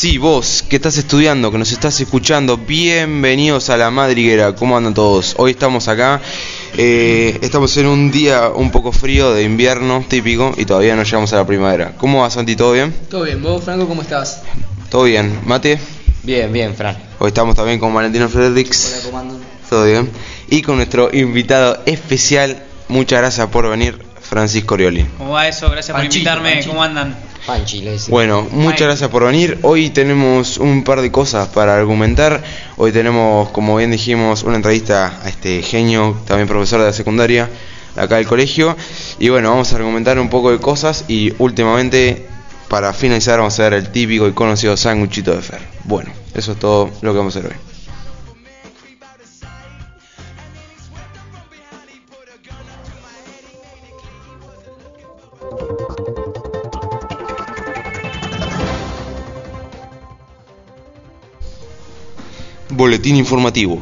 Sí, vos que estás estudiando, que nos estás escuchando, bienvenidos a la madriguera. ¿Cómo andan todos? Hoy estamos acá. eh, estamos en un día un poco frío de invierno típico y todavía no llegamos a la primavera. ¿Cómo va Santi? ¿Todo bien? Todo bien, vos Franco, ¿cómo estás? ¿Todo bien? ¿Mate? Bien, bien, Fran. Hoy estamos también con Valentino Fredericks. Hola, comando. Todo bien. Y con nuestro invitado especial, muchas gracias por venir, Francisco Orioli. ¿Cómo va eso? Gracias por invitarme. Panchito. ¿Cómo andan? Panchi, le decimos. Bueno, muchas Ay. gracias por venir. Hoy tenemos un par de cosas para argumentar. Hoy tenemos, como bien dijimos, una entrevista a este genio, también profesor de la secundaria, acá del colegio. Y bueno, vamos a argumentar un poco de cosas y últimamente, para finalizar, vamos a ver el típico y conocido sanguchito de Fer. Bueno, eso es todo lo que vamos a hacer hoy. Boletín informativo.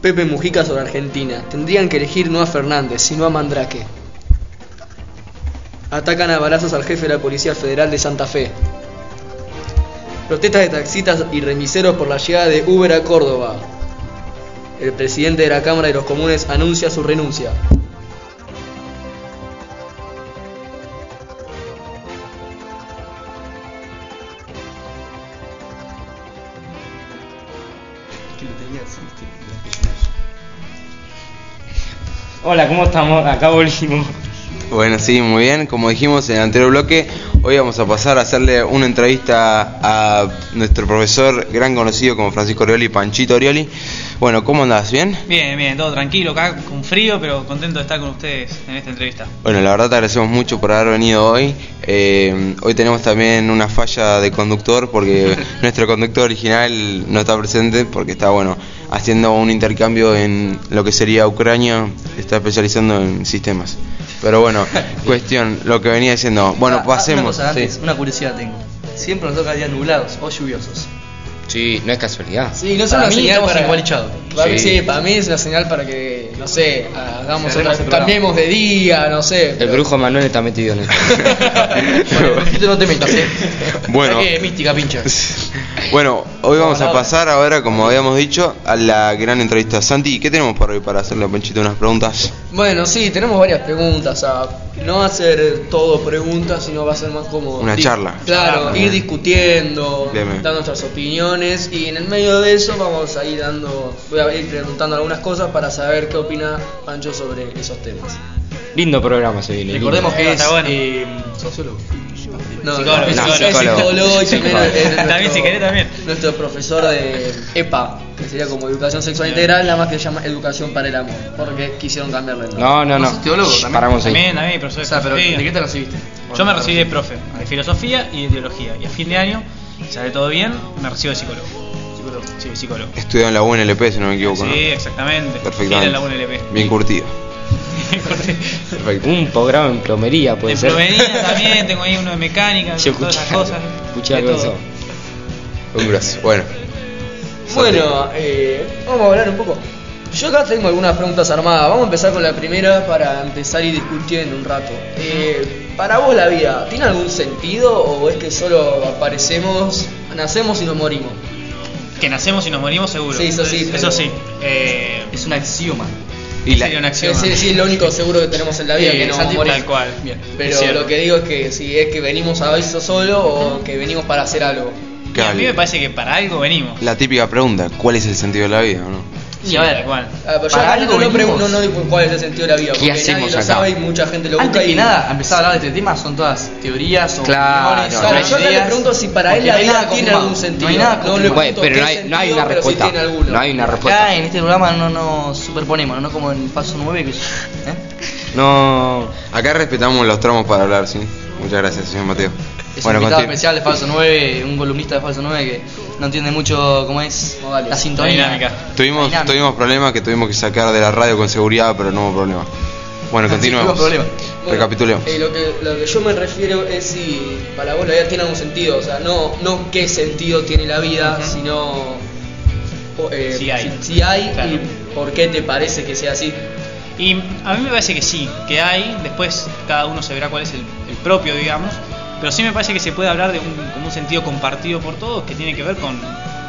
Pepe Mujica sobre Argentina. Tendrían que elegir no a Fernández, sino a Mandrake. Atacan a balazos al jefe de la Policía Federal de Santa Fe. Protestas de taxistas y remiseros por la llegada de Uber a Córdoba. El presidente de la Cámara de los Comunes anuncia su renuncia. Hola, ¿cómo estamos? Acá volvimos. Bueno, sí, muy bien. Como dijimos en el anterior bloque, hoy vamos a pasar a hacerle una entrevista a nuestro profesor, gran conocido como Francisco Orioli, Panchito Orioli. Bueno, ¿cómo andás? ¿Bien? Bien, bien, todo tranquilo acá, con frío, pero contento de estar con ustedes en esta entrevista. Bueno, la verdad te agradecemos mucho por haber venido hoy. Eh, hoy tenemos también una falla de conductor porque nuestro conductor original no está presente porque está, bueno, haciendo un intercambio en lo que sería Ucrania, está especializando en sistemas. Pero bueno, cuestión, lo que venía diciendo. Bueno, Ah, ah, pasemos. Una, cosa antes, Sí. una curiosidad tengo. Siempre nos toca días nublados o lluviosos. Sí, no es casualidad. Sí, no es Para una mí señal para igualichados. Para mí, Sí. sí, para mí es una señal para que, no sé, hagamos otra, cambiemos de día, no sé. El pero- brujo Manuel está metido en esto. Bueno, no te metas, eh. Bueno. ¿Qué mística, pincha? Bueno, hoy vamos a pasar ahora, como habíamos dicho, a la gran entrevista. Santi, ¿qué tenemos para hoy para hacerle a Panchito unas preguntas? Bueno, sí, tenemos varias preguntas. no a ser todo preguntas, sino va a ser más como. Una charla. Claro, ir discutiendo, dando nuestras opiniones. Y en el medio de eso vamos a ir dando. Voy a ir preguntando algunas cosas para saber qué opina Pancho sobre esos temas. Lindo programa se viene. lindo. Recordemos que es bueno. eh, sociólogo. No, Psicólogo, es, psicólogo. psicólogo y también nuestro- También, si querés, también. Nuestro profesor de EPA, que sería como Educación Sexual Integral, nada más que se llama Educación para el Amor, porque quisieron cambiarle el nombre. No, no, ¿Vos no. sos teólogo también? Paramos ahí. También, también, profesor O de sea, pero. ¿de qué te recibiste? Yo me recibí de profe, de filosofía y de teología. Y a fin de año, si sale todo bien, me recibo de psicólogo. Sí, psicólogo. Estudió en la UNLP, si no me equivoco, ¿no? Sí, exactamente. Perfectamente. Era la UNLP. Bien curtido. Perfecto. Un programa en plomería puede En ser. plomería también, tengo ahí uno de mecánica, Yo todas esas escuché- cosas. escuché de algo de todo. eso. Un brazo. Bueno. Bueno, eh, vamos a hablar un poco. Yo acá tengo algunas preguntas armadas. Vamos a empezar con la primera para empezar y discutiendo un rato. Eh, para vos la vida, ¿tiene algún sentido o es que solo aparecemos, nacemos y nos morimos? Que nacemos y nos morimos seguro. Sí, eso sí, Eso sí. Eh, Es un axioma. Y la, sería una Sí, acción. sí, sí, es lo único seguro que tenemos en la vida, Eh, que no morir. Tal cual. Bien. Pero Es lo que digo es que si es que venimos a eso solo o que venimos para hacer algo. Y a mí me parece que para algo venimos. la típica pregunta, ¿cuál es el sentido de la vida? o ¿no? Y a ver, cual. Ah, pero yo Para acá algo no, no, pregunto- no digo cuál es el sentido de la vida, ¿Qué porque nadie hacemos lo acá? sabe y mucha gente lo busca Antes y... que nada, empezar a hablar de este tema son todas teorías o Claro, no, Claro, yo acá le pregunto si para él la no vida tiene algún sentido. No hay nada No le. Bueno, pregunto pero no hay- no hay sentido, una pero si respuesta. tiene alguno. No hay una respuesta. Acá en este programa no nos superponemos, no como en el paso 9 que ¿eh? No. Acá respetamos los tramos para hablar, sí. Muchas gracias, señor Mateo. Es bueno, un invitado especial de Falso 9, un columnista de Falso 9 que no entiende mucho cómo es la sintonía. dinámica. Tuvimos, La dinámica. tuvimos problemas que tuvimos que sacar de la radio con seguridad, pero no hubo problema. Bueno, Sí, continuemos. hubo problema. Bueno, Recapitulemos. eh, lo, que, lo que yo me refiero es si para vos la vida tiene algún sentido, o sea, no, no qué sentido tiene la vida, sino eh, Si hay. si, si hay Claro. y por qué te parece que sea así. Y a mí me parece que sí, que hay, después cada uno se verá cuál es el, el propio, digamos, pero sí me parece que se puede hablar de un, como un sentido compartido por todos que tiene que ver con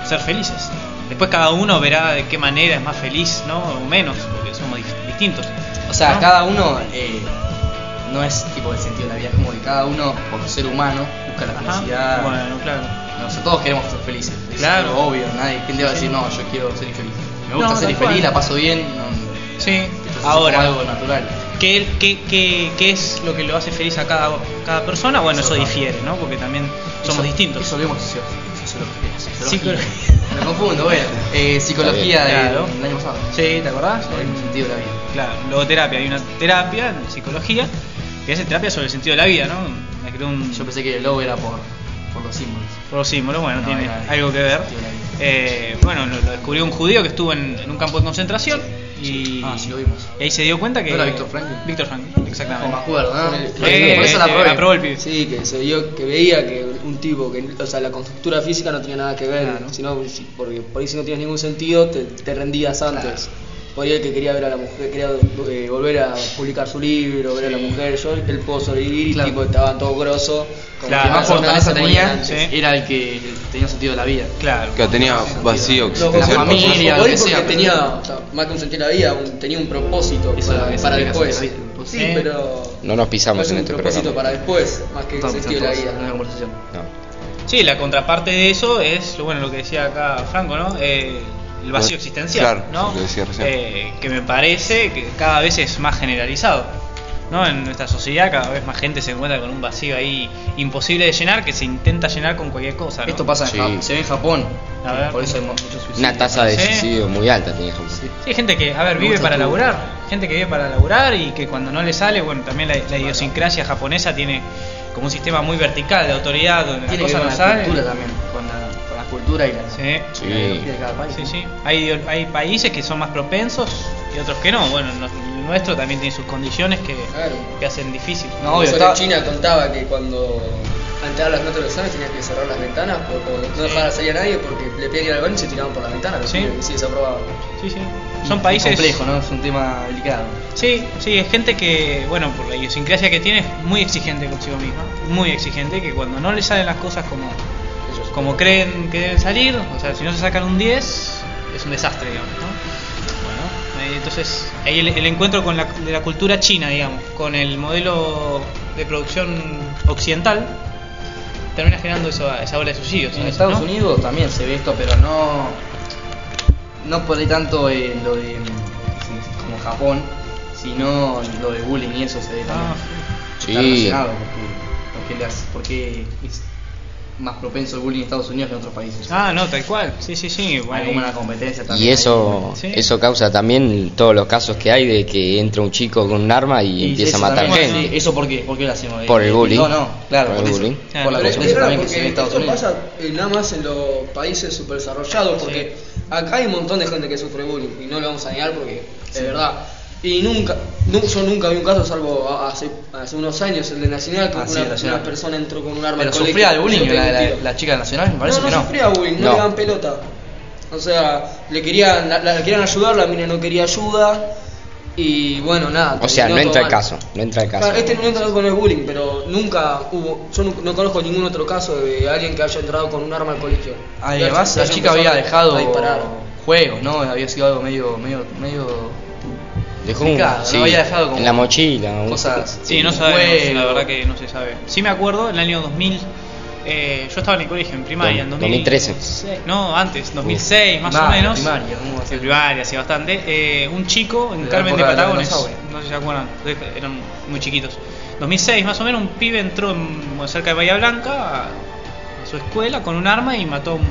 ser felices. Después cada uno verá de qué manera es más feliz, ¿no? O menos, porque somos distintos. O sea, ¿no? cada uno eh, no es tipo el sentido de la vida, es como que cada uno, por ser humano, busca la Ajá. felicidad. Bueno, claro. No sé, todos queremos ser felices. Es Claro. obvio, nadie. ¿Quién te va a decir, no, yo quiero ser infeliz? Me gusta No, ser infeliz, la paso bien. No, Sí, esto es ahora, algo natural. ¿Qué, qué, qué, qué es lo que lo hace feliz a cada, cada persona? Bueno, eso Eso, difiere, ¿no? Porque también somos Eso- distintos. Eso vemos socio- sociología. Psicología. Me confundo, bueno. Eh, psicología del, Claro. año pasado. Sí, ¿te acordás? Sobre el sentido de la vida. Claro, logoterapia. Hay una terapia en psicología que hace terapia sobre el sentido de la vida, ¿no? Me creó un, Yo pensé que el logo era por, por los símbolos. por los símbolos, bueno, No, tiene algo que ver. Eh, bueno, lo, lo descubrió un judío que estuvo en, en un campo de concentración y, Ah, sí, lo vimos. y ahí se dio cuenta que... ¿No era Víctor Franklin? Víctor Franklin, No me exactamente. acuerdo, ¿no? Eh, Por Eh, eso la eh, probé. aprobó el pibe. Sí, que se vio, que veía que un tipo que, o sea, la constructura física no tenía nada que ver, Claro. sino si- porque por ahí si no tienes ningún sentido te, te rendías antes. Por ahí el que quería ver a la mujer, quería eh, volver a publicar su libro, ver a la mujer, yo él puedo sobrevivir Claro. tipo estaban todos grosos. como Claro. Que más fortaleza tenía. Sí. era el que tenía sentido de la vida. Claro. Que tenía vacío No, la familia, lo que sea, tenía, o sea, más que un sentido de la vida, un- tenía un propósito Eso para, para después. vida, Sí, pero No nos pisamos es en un este propósito programa. para después, más que el sentido de la en vida. una conversación. No. Sí, la contraparte de eso es lo bueno lo que decía acá Franco, ¿no? Eh, el vacío existencial, claro, ¿no? lo que decía recién. Eh, que me parece que cada vez es más generalizado, ¿no? En nuestra sociedad cada vez más gente se encuentra con un vacío ahí imposible de llenar que se intenta llenar con cualquier cosa, ¿no? Esto pasa en Sí. Japón, se ve en Japón. A ver. Por eso hay muchos suicidios. Una tasa de Sí. suicidio muy alta tiene Japón. Sí. Sí, hay gente que, a ver, vive para laburar, gente que vive para laburar y que cuando no le sale, bueno, también la, la idiosincrasia japonesa tiene como un sistema muy vertical de autoridad donde Tiene cosas con no la salen. cultura también, la, con la cultura y la, Sí. Sí. la ideología de cada país. Sí, ¿no? sí. Hay, hay países que son más propensos y otros que no. Bueno, no- el nuestro también tiene sus condiciones que, Claro. que hacen difícil. No, obvio, está- China contaba que cuando antes de dar las notas de los exámenes tenías que cerrar las ventanas porque no dejar salir a nadie porque le pedían ir al baño y se tiraban por las ventanas, Sí. sí, desaprobaban. Sí, sí. Son países. complejo, ¿no? Es un tema delicado. Sí, sí, es gente que, bueno, por la idiosincrasia que tiene, es muy exigente consigo misma. Muy exigente, que cuando no le salen las cosas como, Ellos. como creen que deben salir, o sea, si no se sacan un 10, es un desastre, digamos, ¿no? Bueno, eh, entonces, ahí el, el encuentro con la, de la cultura china, digamos, con el modelo de producción occidental, termina generando eso, esa ola de suicidios. En. Estados ¿no? Unidos también se ve esto, pero no no por ahí tanto en lo de como Japón, sino lo de bullying y eso se ve también. Ah, Sí. Está relacionado porque, porque, las- porque es más propenso el bullying en Estados Unidos que en otros países. Ah, no, tal cual. Sí, sí, sí. Hay Bueno, como una competencia también. Y eso, Sí. eso causa también todos los casos que hay de que entra un chico con un arma y, Y empieza a matar también, gente. sí, ¿Eso por qué? ¿Por qué lo hacemos? Por el Eh, bullying. No, no, claro, Por el eso. bullying. Por la competencia también que se ve en porque Estados esto Unidos. pasa eh, nada más en los países super desarrollados, porque acá hay un montón de gente que sufre bullying y no lo vamos a negar porque es verdad. Y nunca, nu- yo nunca vi un caso, salvo hace, hace unos años, el de Nacional, que Ah, sí, una, el Nacional. una persona entró con un arma Pero al sufría de bullying la, chica nacional, me parece no, no que no. sufría bullying, no, No. le daban pelota. O sea, le querían, la, la querían ayudar, la mina no quería ayuda. Y bueno, nada. O sea, no entra el caso, no entra el caso. Claro, este no entra con el bullying, pero nunca hubo. Yo no, no conozco ningún otro caso de alguien que haya entrado con un arma al colegio. Además, Que la chica había dejado juegos, ¿no? Había sido algo medio, medio, medio Dejó un, sí, ¿no? Había dejado como en la mochila. cosas. Sí, no sabemos, la verdad que no se sabe. Sí me acuerdo, en el año 2000, eh, yo estaba en el colegio, en primaria, en 2000, 2013. No, antes, 2006 más o Primaria, menos. primaria, ¿cómo va a ser? En primaria, sí, bastante. Eh, un chico en De Carmen de Patagones, no sé si se acuerdan, eran muy chiquitos. 2006 más o menos, un pibe entró en- cerca de Bahía Blanca a, a su escuela con un arma y mató a un,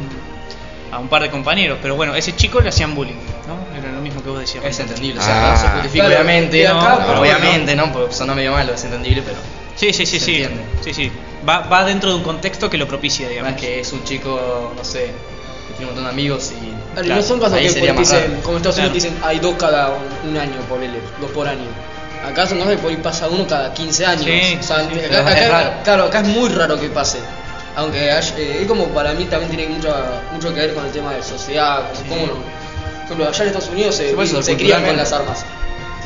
a un par de compañeros. Pero bueno, a ese chico le hacían bullying, ¿no? Era lo mismo que vos decías. Es entendible, o Ah. sea, no se justifica Claro, obviamente, no, acá, pero pero obviamente, ¿no? Porque sonó medio malo, es entendible, pero Sí, sí, sí, Se sí. entiende. Sí, sí. Va, va dentro de un contexto que lo propicia, no digamos. es que es un chico, no sé, que tiene un montón de amigos y... Claro, y Claro, no son casos que sería más dicen, raro. como en Estados Unidos Claro. dicen, hay dos cada un, año, por dos por año. Acá son cosas que por ahí pasa uno cada 15 años. Sí, o sea, sí, acá, es raro. claro, acá es muy raro que pase. Aunque hay- eh, es como para mí también tiene mucho, mucho que ver con el tema de sociedad, como cómo no. Ejemplo, allá en Estados Unidos se, se crían con las armas.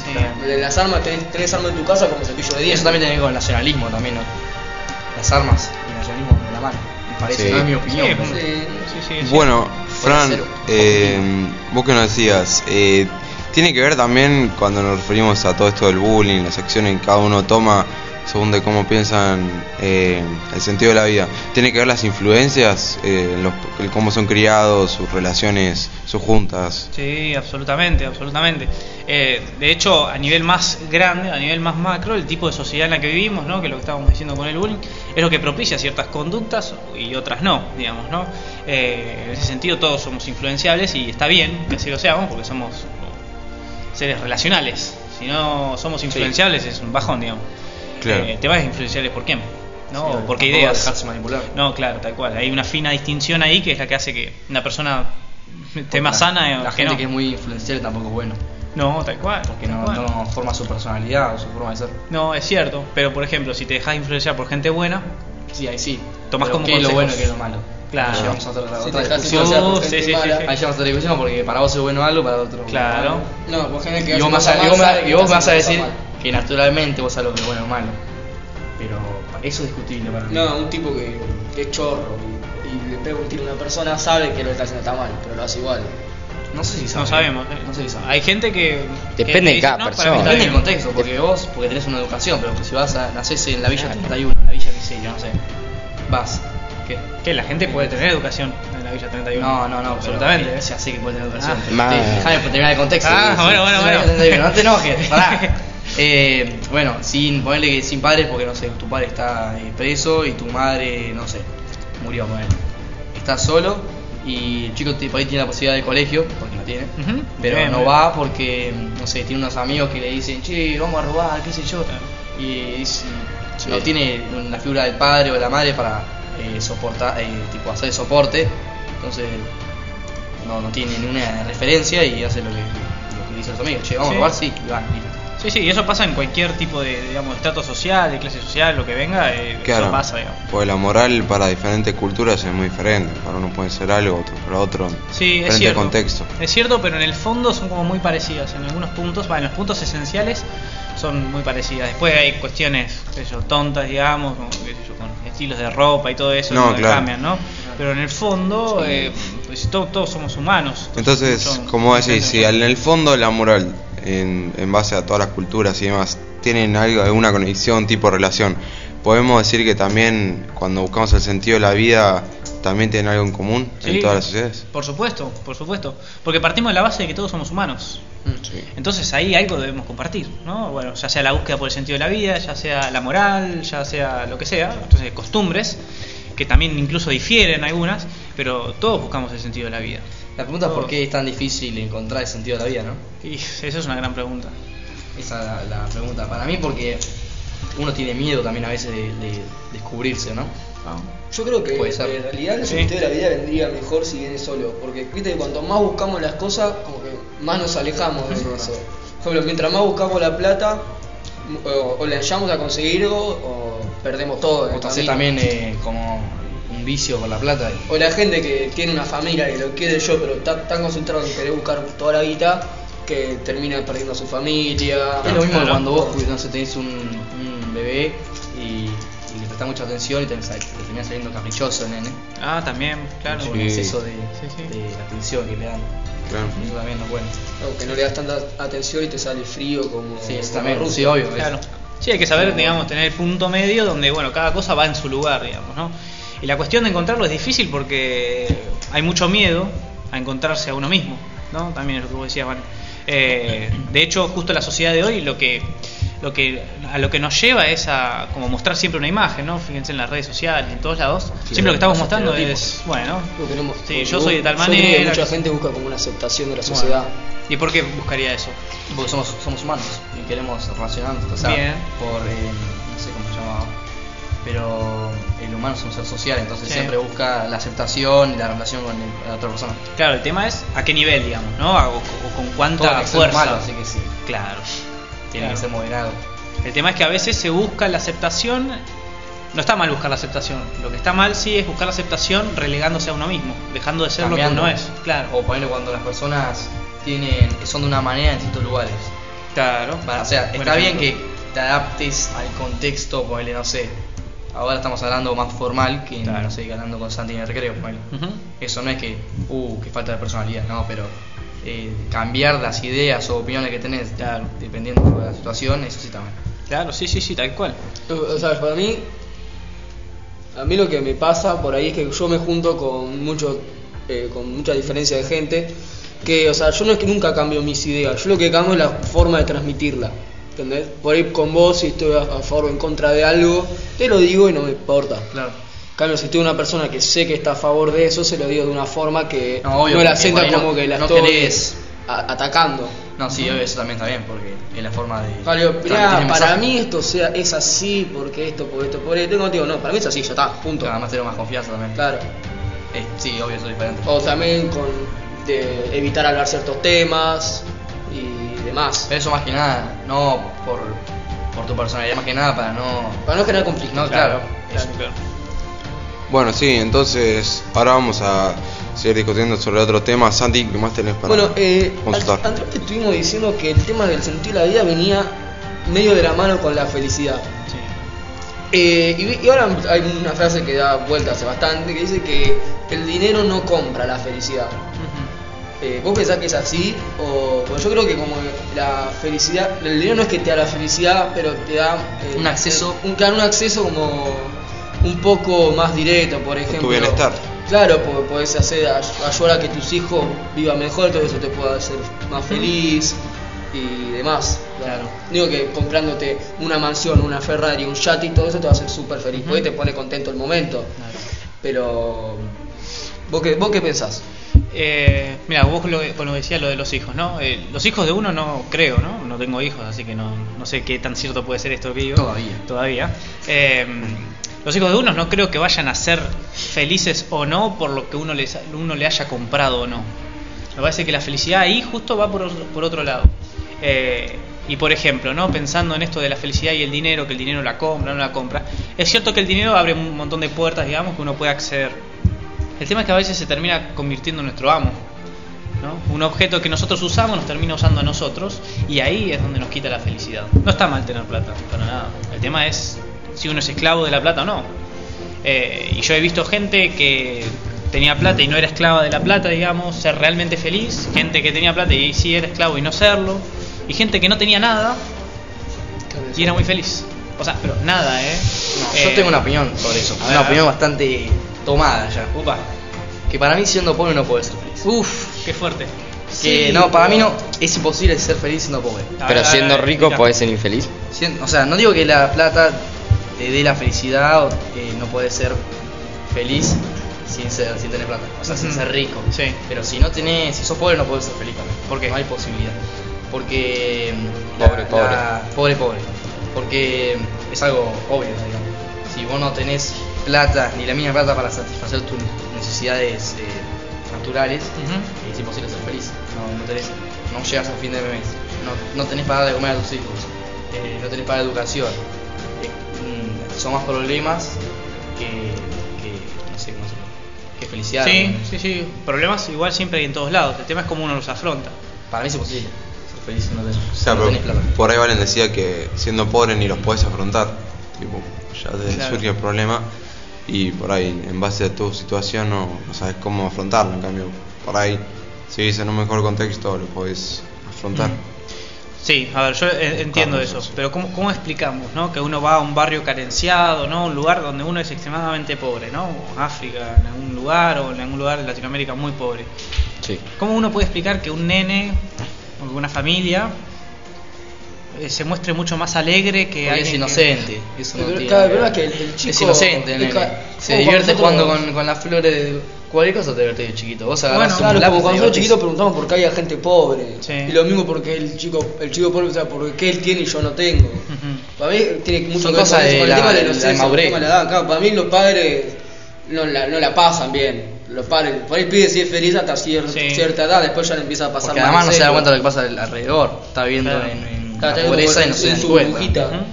Sí. De Las armas, tenés, tenés armas en tu casa como cepillo de dientes. eso también tiene que ver con el nacionalismo también, ¿no? las armas y el nacionalismo de la mano. Me parece, Sí. no es mi opinión. Sí, pero- Sí. Sí, sí, sí. Bueno, Fran, eh, vos que nos decías, eh, tiene que ver también cuando nos referimos a todo esto del bullying, las acciones que cada uno toma según de cómo piensan eh, el sentido de la vida. Tiene que ver las influencias, eh, los, el cómo son criados, sus relaciones, sus juntas. Sí, absolutamente, absolutamente. Eh, de hecho, a nivel más grande, a nivel más macro, el tipo de sociedad en la que vivimos, ¿no? que es lo que estábamos diciendo con el bullying, es lo que propicia ciertas conductas y otras no, digamos. ¿no? Eh, en ese sentido, todos somos influenciables y está bien que así lo seamos porque somos seres relacionales. Si no somos influenciables es un bajón, digamos. Claro. Eh, te vas a influenciables por quién, ¿no? Sí, ¿O por qué tampoco ideas. dejarse manipular. No, claro, tal cual. Hay una fina distinción ahí que es la que hace que una persona esté más La- sana o La que gente no. que es muy influenciable tampoco es bueno. No, tal cual. Porque tal no, cual. no forma su personalidad o su forma de ser. No, es cierto. Pero por ejemplo, si te dejas influenciar por gente buena, Sí, ahí sí. Pero como ¿Qué es lo bueno y qué es lo malo? Claro. Ahí llegamos a otra, Si otra discusión. Sí, sí, sí. Ahí llegamos a otra discusión porque para vos es bueno algo, para otro. Claro. No, por gente que Y vos, me vas cosas a, y vos me- y vos vas a decir mal. que naturalmente vos sabés lo que es bueno o malo. Pero eso es discutible para mí. No, un tipo que, que es chorro y, y le pega un tiro a una persona sabe que lo que está haciendo está mal, pero lo hace igual. No sé si sabe. no sabemos. ¿eh? No sé si sabe. Hay gente que. Depende que de cada "No, para persona". Depende del bien". contexto, porque vos, porque tenés una educación, pero si vas a nacés en la Villa 31, en la Villa Miseria, no sé, vas. Que la gente puede tener educación en la Villa 31. No, no, no, Absolutamente. Pero, ¿eh? sé que puede tener educación. Ah. Ma- te- Déjame terminar el contexto. Ah, Sí, bueno, bueno, bueno. sí, 31, No te enojes, pará. Eh, bueno, sin ponerle que sin padres, porque no sé, tu padre está eh, preso y tu madre, no sé, murió con él. Estás solo y el chico por ahí tiene la posibilidad de colegio, porque la tiene, pero Bien, no bien. va porque, no sé, tiene unos amigos que le dicen, che, vamos a robar, qué sé yo. Y no tiene la figura del padre o de la madre para eh, soportar, eh, tipo hacer soporte, entonces no, no tiene ninguna referencia y hace lo que, lo que dicen los amigos, che, vamos Sí. a robar, sí, y van, listo. Sí, sí, y eso pasa en cualquier tipo de, digamos, estrato social, de clase social, lo que venga, eh, Claro, eso pasa, digamos. porque la moral para diferentes culturas es muy diferente. Para uno puede ser algo, otro para otro. Sí, es diferente cierto. contexto. Es cierto, pero en el fondo son como muy parecidas. En algunos puntos, bueno, en los puntos esenciales son muy parecidas. Después hay cuestiones, qué sé yo, tontas, digamos, como, qué sé yo, con estilos de ropa y todo eso No, que claro. cambian, ¿no? Pero en el fondo, eh, pues to- todos somos humanos. Entonces, son- como decís, si son- en el fondo la moral, en, en base a todas las culturas y demás, tienen algo, alguna conexión, tipo de relación, podemos decir que también cuando buscamos el sentido de la vida, también tienen algo en común Sí, en todas las sociedades. Por supuesto, por supuesto. Porque partimos de la base de que todos somos humanos. Sí. Entonces ahí algo debemos compartir, ¿no? Bueno, ya sea la búsqueda por el sentido de la vida, ya sea la moral, ya sea lo que sea, entonces costumbres, que también incluso difieren algunas, pero todos buscamos el sentido de la vida. La pregunta es por qué es tan difícil encontrar el sentido de la vida, ¿no? Y esa es una gran pregunta. Esa es la, la pregunta. Para mí porque uno tiene miedo también a veces de, de descubrirse, ¿no? Yo creo que Puede ser. en realidad el Sí. sentido de la vida vendría mejor si viene solo, porque viste que cuanto más buscamos las cosas, como que más nos alejamos de eso. Por ejemplo, mientras más buscamos la plata, o, o la hallamos a conseguir o, o perdemos todo. en el camino. también eh, como un vicio por la plata. O la gente que tiene una familia y lo quiere yo, pero está tan concentrado en querer buscar toda la guita que termina perdiendo a su familia. Es lo mismo que Claro. cuando vos no sé, tenés un, un bebé y, y le prestás mucha atención y te, te termina saliendo caprichoso el nene. Ah, también, claro. Sí. un exceso de, Sí, sí. de atención que le dan. Claro. Eso también no es bueno. Aunque no le das tanta atención y te sale frío como. Sí, eso también, Rusia. sí, obvio. Claro. es- Sí, hay que saber, digamos, tener el punto medio donde, bueno, cada cosa va en su lugar, digamos, ¿no? Y la cuestión de encontrarlo es difícil porque hay mucho miedo a encontrarse a uno mismo, ¿no? También es lo que vos decías, Juan. Eh, de hecho, justo la sociedad de hoy lo que, lo que a lo que nos lleva es a como mostrar siempre una imagen, ¿no? Fíjense en las redes sociales, en todos lados. siempre lo que estamos mostrando es, bueno, Lo sí, yo soy de tal manera. mucha gente busca como una aceptación de la sociedad. ¿Y por qué buscaría eso? Porque somos, somos humanos y queremos relacionarnos. O sea, Bien. por. eh, no sé cómo se llamaba. Pero el humano es un ser social, entonces Sí. siempre busca la aceptación y la relación con el- la otra persona. Claro, el tema es a qué nivel, digamos, ¿no? O, o con cuánta fuerza. malo, así que sí. Claro. Tiene Claro. que ser moderado. El tema es que a veces se busca la aceptación. No está mal buscar la aceptación. Lo que está mal sí es buscar la aceptación relegándose a uno mismo, dejando de ser Cambiando. lo que uno es. Claro. O ponerle cuando las personas tienen son de una manera en distintos lugares. Claro. Para, o sea, está bien que te adaptes al contexto, ponerle, no sé, ahora estamos hablando más formal que Claro. no sé, hablando con Santi en el recreo. Ujú. Eso no es que, uh, que falta de personalidad, no, pero eh, cambiar las ideas o opiniones que tenés Claro. dependiendo de la situación, eso sí también. Claro, sí, sí, sí, tal cual. O sea, para mí, a mí lo que me pasa por ahí es que yo me junto con mucho, eh, con mucha diferencia de gente, que, o sea, yo no es que nunca cambio mis ideas, yo lo que cambio es la forma de transmitirla, ¿entendés? Por ahí con vos, si estoy a, a favor o en contra de algo, te lo digo y no me importa. Claro. En cambio, si estoy una persona que sé que está a favor de eso, se lo digo de una forma que No, obvio, no la sienta no- como que la no estoy querés. atacando. No, sí, obvio, eso también está bien, porque es la forma de. Vale, mirá, para mí esto sea, es así, porque esto, por esto, por esto. Tengo, digo, no, para mí es así, ya está, punto. Claro, además tengo más confianza también. Claro. Eh, sí, obvio, eso es diferente. O también con de evitar hablar ciertos temas y demás. Pero eso más que nada, no por, por tu personalidad, más que nada para no. Para no generar conflicto. No, claro. Claro, claro. Bueno, sí, entonces ahora vamos a seguir discutiendo sobre otro tema. Santi, ¿qué más tenés para Bueno, eh, consultar? al- antes estuvimos diciendo que el tema del sentido de la vida venía medio de la mano con la felicidad. Sí. Eh, y, y ahora hay una frase que da vuelta hace bastante que dice que el dinero no compra la felicidad. Eh, ¿Vos pensás que es así? O, porque yo creo que como la felicidad, el dinero no es que te da la felicidad, pero te da eh, Un acceso. un, claro, un acceso como un poco más directo, por ejemplo. bienestar. Claro, po- podés hacer ay- ayudar a que tus hijos vivan mejor, todo eso te puede hacer más feliz y demás. Claro. Digo que comprándote una mansión, una Ferrari, un yate y todo eso te va a hacer súper feliz, porque te pone contento el momento. Claro. Pero, ¿vos qué, vos qué pensás? Eh, mira, vos lo, con lo que decías lo de los hijos, ¿no? Eh, los hijos de uno no creo, ¿no? No tengo hijos, así que no, no sé qué tan cierto puede ser esto que digo. Todavía. Todavía. Eh, los hijos de uno no creo que vayan a ser felices o no por lo que uno, les, uno le haya comprado o no. Me parece que la felicidad ahí justo va por, otro- por otro lado. Eh, y por ejemplo, ¿no? pensando en esto de la felicidad y el dinero, que el dinero la compra, no la compra, es cierto que el dinero abre un montón de puertas, digamos, que uno puede acceder. El tema es que a veces se termina convirtiendo en nuestro amo. ¿no? Un objeto que nosotros usamos nos termina usando a nosotros y ahí es donde nos quita la felicidad. No está mal tener plata, para nada. El tema es si uno es esclavo de la plata o no. Eh, y yo he visto gente que tenía plata y no era esclava de la plata, digamos, ser realmente feliz. Gente que tenía plata y sí era esclavo y no serlo. Y gente que no tenía nada y era muy feliz. O sea, pero nada, ¿eh? No, Eh, yo tengo una opinión sobre eso. ver, una opinión bastante tomada ya. Upa. Que para mí siendo pobre no puede ser feliz. Uf, qué fuerte. Que Sí, no, para mí no, es imposible ser feliz siendo pobre. Pero siendo rico podés ser infeliz. O sea, no digo que la plata te dé la felicidad o que no puedes ser feliz sin, ser, sin tener plata, o sea, sin ser rico. Sí. Pero si no tenés, si sos pobre no puedes ser feliz también. ¿Por qué? No hay posibilidad. Porque mm, Pobre, la- pobre. la- pobre, pobre. Porque es algo obvio, digamos. Si vos no tenés plata, ni la mínima plata para satisfacer tus necesidades eh, naturales, Ujú. es imposible ser feliz. No, no tenés, no llegas al fin de mes, no, no tenés para dar de comer a tus hijos, eh, no tenés para educación. Eh, mm, son más problemas que, que no sé cómo que felicidad. Sí, sí, sí. Problemas igual siempre hay en todos lados. El tema es cómo uno los afronta. Para mí es imposible ser feliz si no tenés, O si sea, no pero tenés plata. por ahí Valen decía que siendo pobre ni los podés afrontar. Tipo, ya te Claro. surge el problema y por ahí, en base a tu situación, no, no sabes cómo afrontarlo. En cambio, por ahí, si vivís en un mejor contexto, lo podés afrontar. Mm. Sí, a ver, yo eh, entiendo eso, pero ¿cómo, ¿cómo explicamos, no? Que uno va a un barrio carenciado, ¿no? Un lugar donde uno es extremadamente pobre, ¿no? África, en algún lugar, o en algún lugar de Latinoamérica muy pobre. Sí. ¿Cómo uno puede explicar que un nene o una familia eh, se muestre mucho más alegre que Porque es que- inocente. Eso no Pero, tiene claro, el que ver. problema es que el- el chico- es inocente, el el ca- Se divierte jugando con, con las flores. De, cualquier cosa te divierte de chiquito. Vos Bueno, Claro, lápiz cuando nosotros divertís. chiquitos preguntamos por qué hay gente pobre. Sí. Y lo mismo porque el chico, el chico pobre, o sea, por qué él tiene y yo no tengo. Para mí tiene mucho Son que ver cosas con eso, de el la- tema de la el para mí los padres no la, no la pasan bien. Los padres, por ahí pide si es feliz hasta cier- Sí. cierta edad, después ya le empieza a pasar Porque además no se da cuenta de lo que pasa al- alrededor. Está Claro. en, en Claro, la y se en da su burbujita.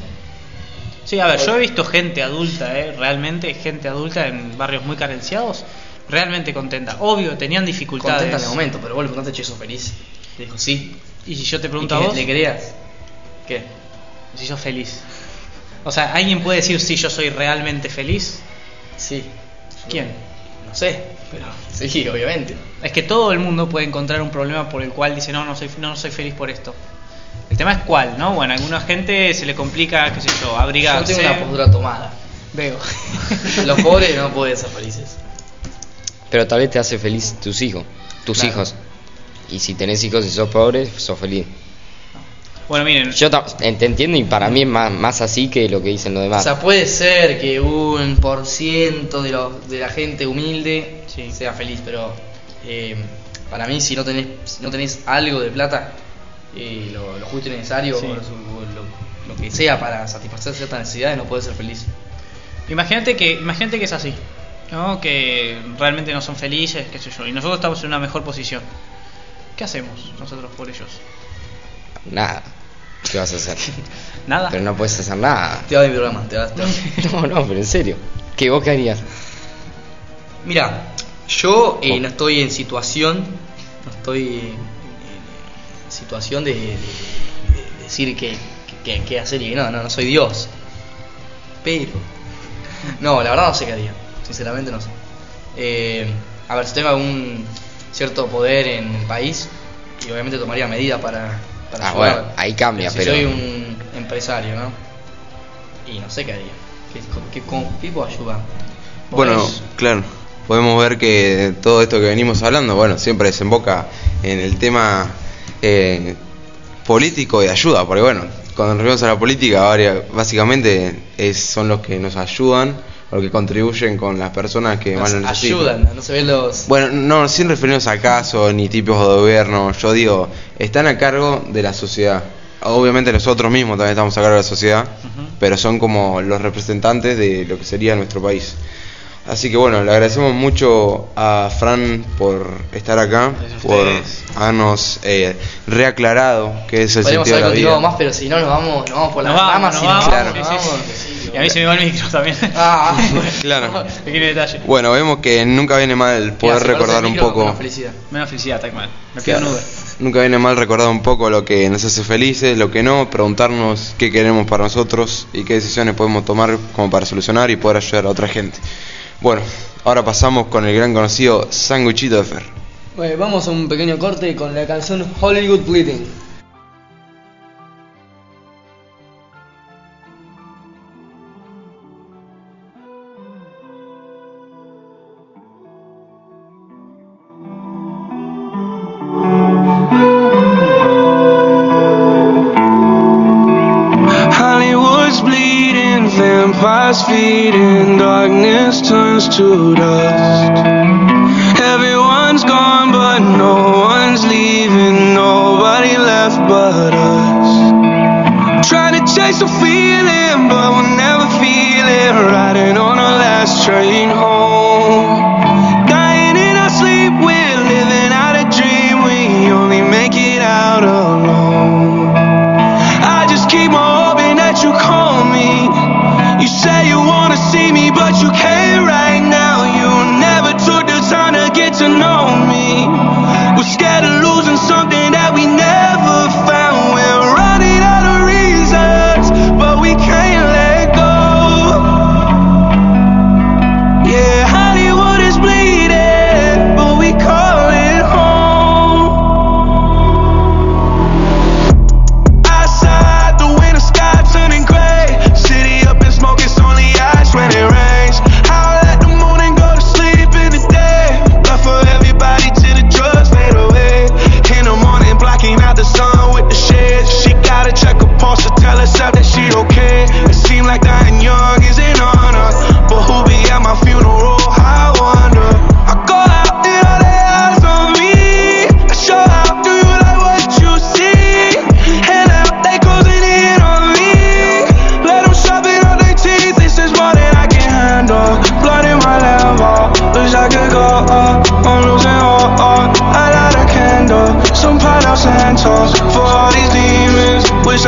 Sí, a ver, yo he visto gente adulta, ¿eh? realmente gente adulta en barrios muy carenciados, realmente contenta. Obvio, tenían dificultades. Contenta en el momento, pero vos le preguntaste, che, ¿sos feliz? Le dijo, sí. Y si yo te ¿Y pregunto a que vos, le creas? ¿Qué? si sos feliz. O sea, ¿alguien puede decir si yo soy realmente feliz? Sí. ¿Quién? No sé, pero sí, obviamente. Es que todo el mundo puede encontrar un problema por el cual dice, no, no soy, no, no soy feliz por esto. El tema es cuál, ¿no? Bueno, a alguna gente se le complica, qué sé yo, Yo abrigarse. tengo una postura tomada. Veo. Los pobres no pueden ser felices. Pero tal vez te hace feliz tus hijos, tus Claro. hijos. Y si tenés hijos y sos pobre, sos feliz. bueno, miren, Yo eh, te entiendo y para mí es más, más así que lo que dicen los O demás. sea, puede ser que un por ciento de, los- de la gente humilde Sí. sea feliz, pero eh, para mí si no tenés, si no tenés algo de plata, eh, lo, lo justo y necesario, Sí. o lo, lo- lo que sea para satisfacer ciertas necesidades, no puedes ser feliz. imagínate que, imagínate que es así, ¿no? Que realmente no son felices, qué sé yo, y nosotros estamos en una mejor posición. ¿Qué hacemos nosotros por ellos? Nada. ¿Qué vas a hacer? Nada. Pero no puedes hacer nada. Te va mi programa, te va, te va. No, no, pero en serio. ¿Qué vos qué harías? Mira, yo eh, no estoy en situación, no estoy situación de, de- de decir que, que hacer y que no, no, no soy Dios. Pero, no, la verdad no sé qué haría, sinceramente no sé. Eh, a ver, si tengo algún cierto poder en el país, y obviamente tomaría medidas para, para Ah, ayudar. bueno, ahí cambia, si pero- soy un empresario, ¿no? Y no sé qué haría. ¿Qué, qué, con- qué puedo ayudar? ¿Vos Bueno, ves? claro, podemos ver que todo esto que venimos hablando, bueno, siempre desemboca en el tema eh, político y de ayuda, porque bueno, cuando nos referimos a la política, básicamente es, son los que nos ayudan o los que contribuyen con las personas que más Nos necesitan. ayudan, no se ven los. Bueno, no, sin referirnos a casos ni tipos de gobierno, yo digo, están a cargo de la sociedad. Obviamente nosotros mismos también estamos a cargo de la sociedad, pero son como los representantes de lo que sería nuestro país. Así que bueno, le agradecemos mucho a Fran por estar acá, Gracias por habernos eh, reaclarado qué es el Podríamos sentido de haber la continuado vida. más, pero si no nos vamos, nos vamos por las Nos vamos, ramas nos y vamos, claro. sí, sí, vamos. sí. Y a mí se me va el micro también. Ah, bueno. Claro. Pequeño detalle. Bueno, vemos que nunca viene mal Mira, poder si recordar un micro, poco. una felicidad. Menos felicidad, Tacman. Me pido un Claro. Uber. Nunca viene mal recordar un poco lo que nos hace felices, lo que no, preguntarnos qué queremos para nosotros y qué decisiones podemos tomar como para solucionar y poder ayudar a otra gente. Bueno, ahora pasamos con el gran conocido Sanguichito de Fer. Bueno, vamos a un pequeño corte con la canción Hollywood Bleeding.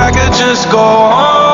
I could just go home.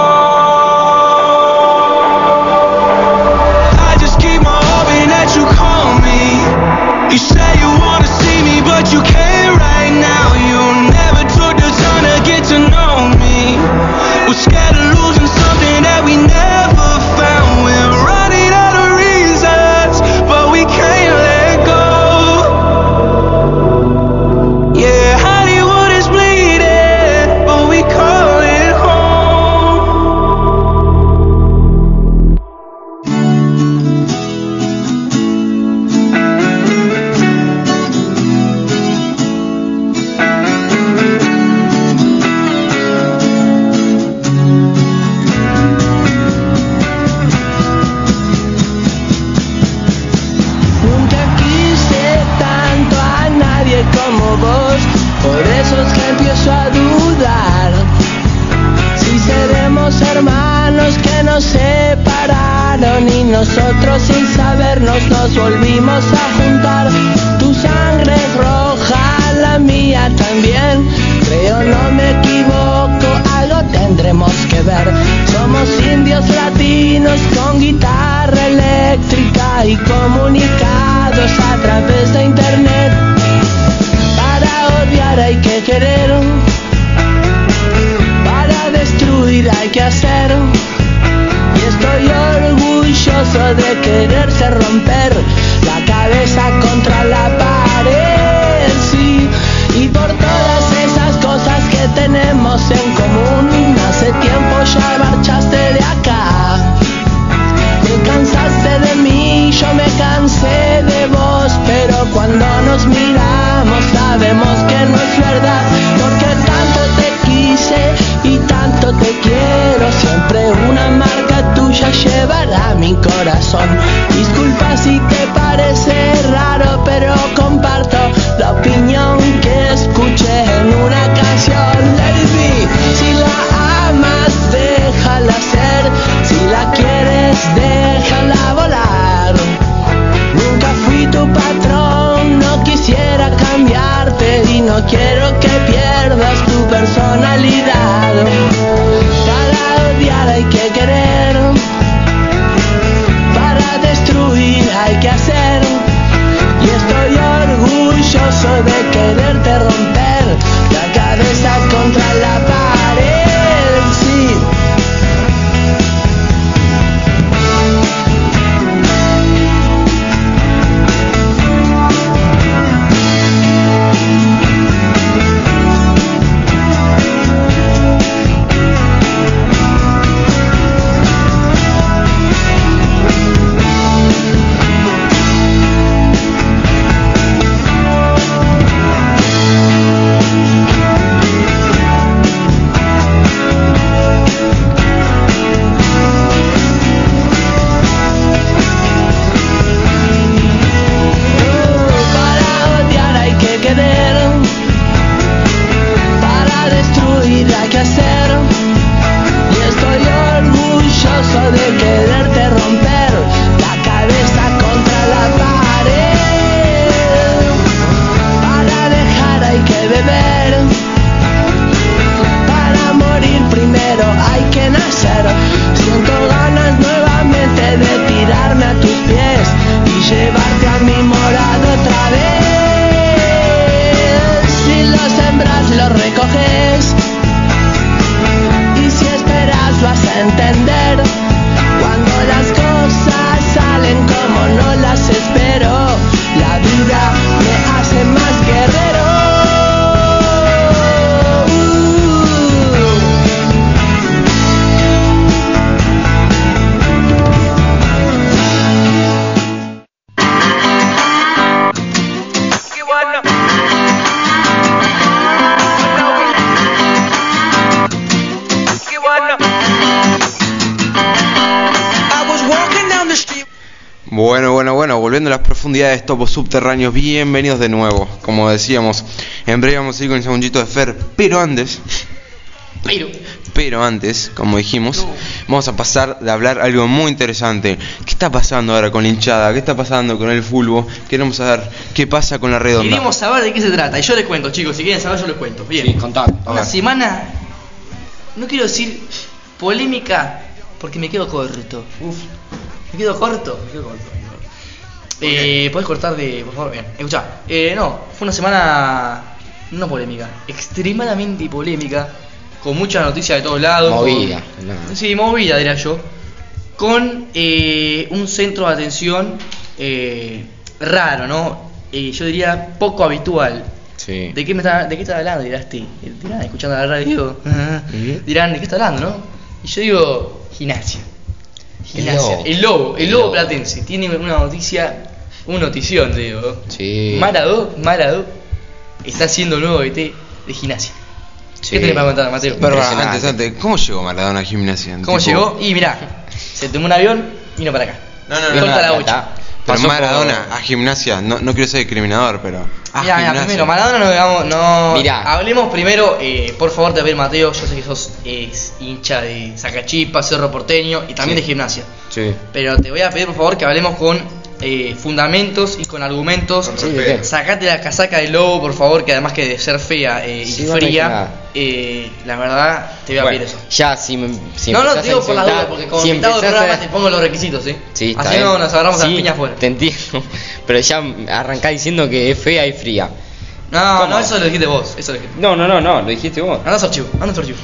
De topos subterráneos, bienvenidos de nuevo. Como decíamos, en breve vamos a ir con el segundito de Fer, pero antes, Pero, pero antes, como dijimos, vamos a pasar de hablar algo muy interesante. ¿Qué está pasando ahora con la hinchada? ¿Qué está pasando con el fútbol? Queremos saber qué pasa con la redonda. Queremos saber de qué se trata. Y yo les cuento, chicos. Si quieren saber, yo les cuento. Bien. Sí, Una semana. No quiero decir polémica porque me quedo corto. Uf. Me quedo corto. Me quedo corto. Eh, ¿Podés cortar de. Por favor? Bien. Escuchá. Eh, no, fue una semana. No polémica. Extremadamente polémica. Con muchas noticias de todos lados. Movida, con- no. Sí, movida, diría yo. Con eh, un centro de atención eh, raro, ¿no? Eh, yo diría poco habitual. Sí. ¿De qué me está, de qué está hablando? Dirás, ti. dirán, escuchando la radio, dirán, ¿de qué está hablando, no? Y yo digo, gimnasia. El El lobo. lobo, el El lobo lobo. platense. Tiene una noticia, un notición, te digo. Sí. Maradó, Maradó, está haciendo nuevo DT de gimnasia. Sí. ¿Qué tenés para contar, Mateo? Pero Impresionante. antes, antes, ¿cómo llegó Maradona a gimnasia? ¿Cómo Tipo- llegó? Y mirá, se tomó un avión, vino para acá. No, no, no, Corta no, la no, bocha. está. Pero Maradona por- a gimnasia, no, no quiero ser discriminador, pero. A Mira, mira, gimnasia. primero, Maradona no digamos, no. Mirá. Hablemos primero, eh, por favor, de ver Mateo. Yo sé que sos eh, hincha de Sacachipa, Cerro Porteño y también Sí. de gimnasia. Sí. Pero te voy a pedir, por favor, que hablemos con eh, fundamentos y con argumentos. Sí, ¿de? Sacate la casaca de lobo, por favor, que además que de ser fea eh, y Sí, fría, eh, la verdad, te voy a Bueno, pedir eso. ya si, me, si no, no, te digo por la duda, porque como si invitado a- programa te pongo los requisitos, ¿sí? Así bien. no nos agarramos las piñas afuera. Te entiendo. Pero ya arrancá diciendo que es fea y fría. No, ¿Cómo? no, eso lo dijiste vos, eso lo dijiste. No, no, no, no, lo dijiste vos. Anda a archivo, anda a archivo.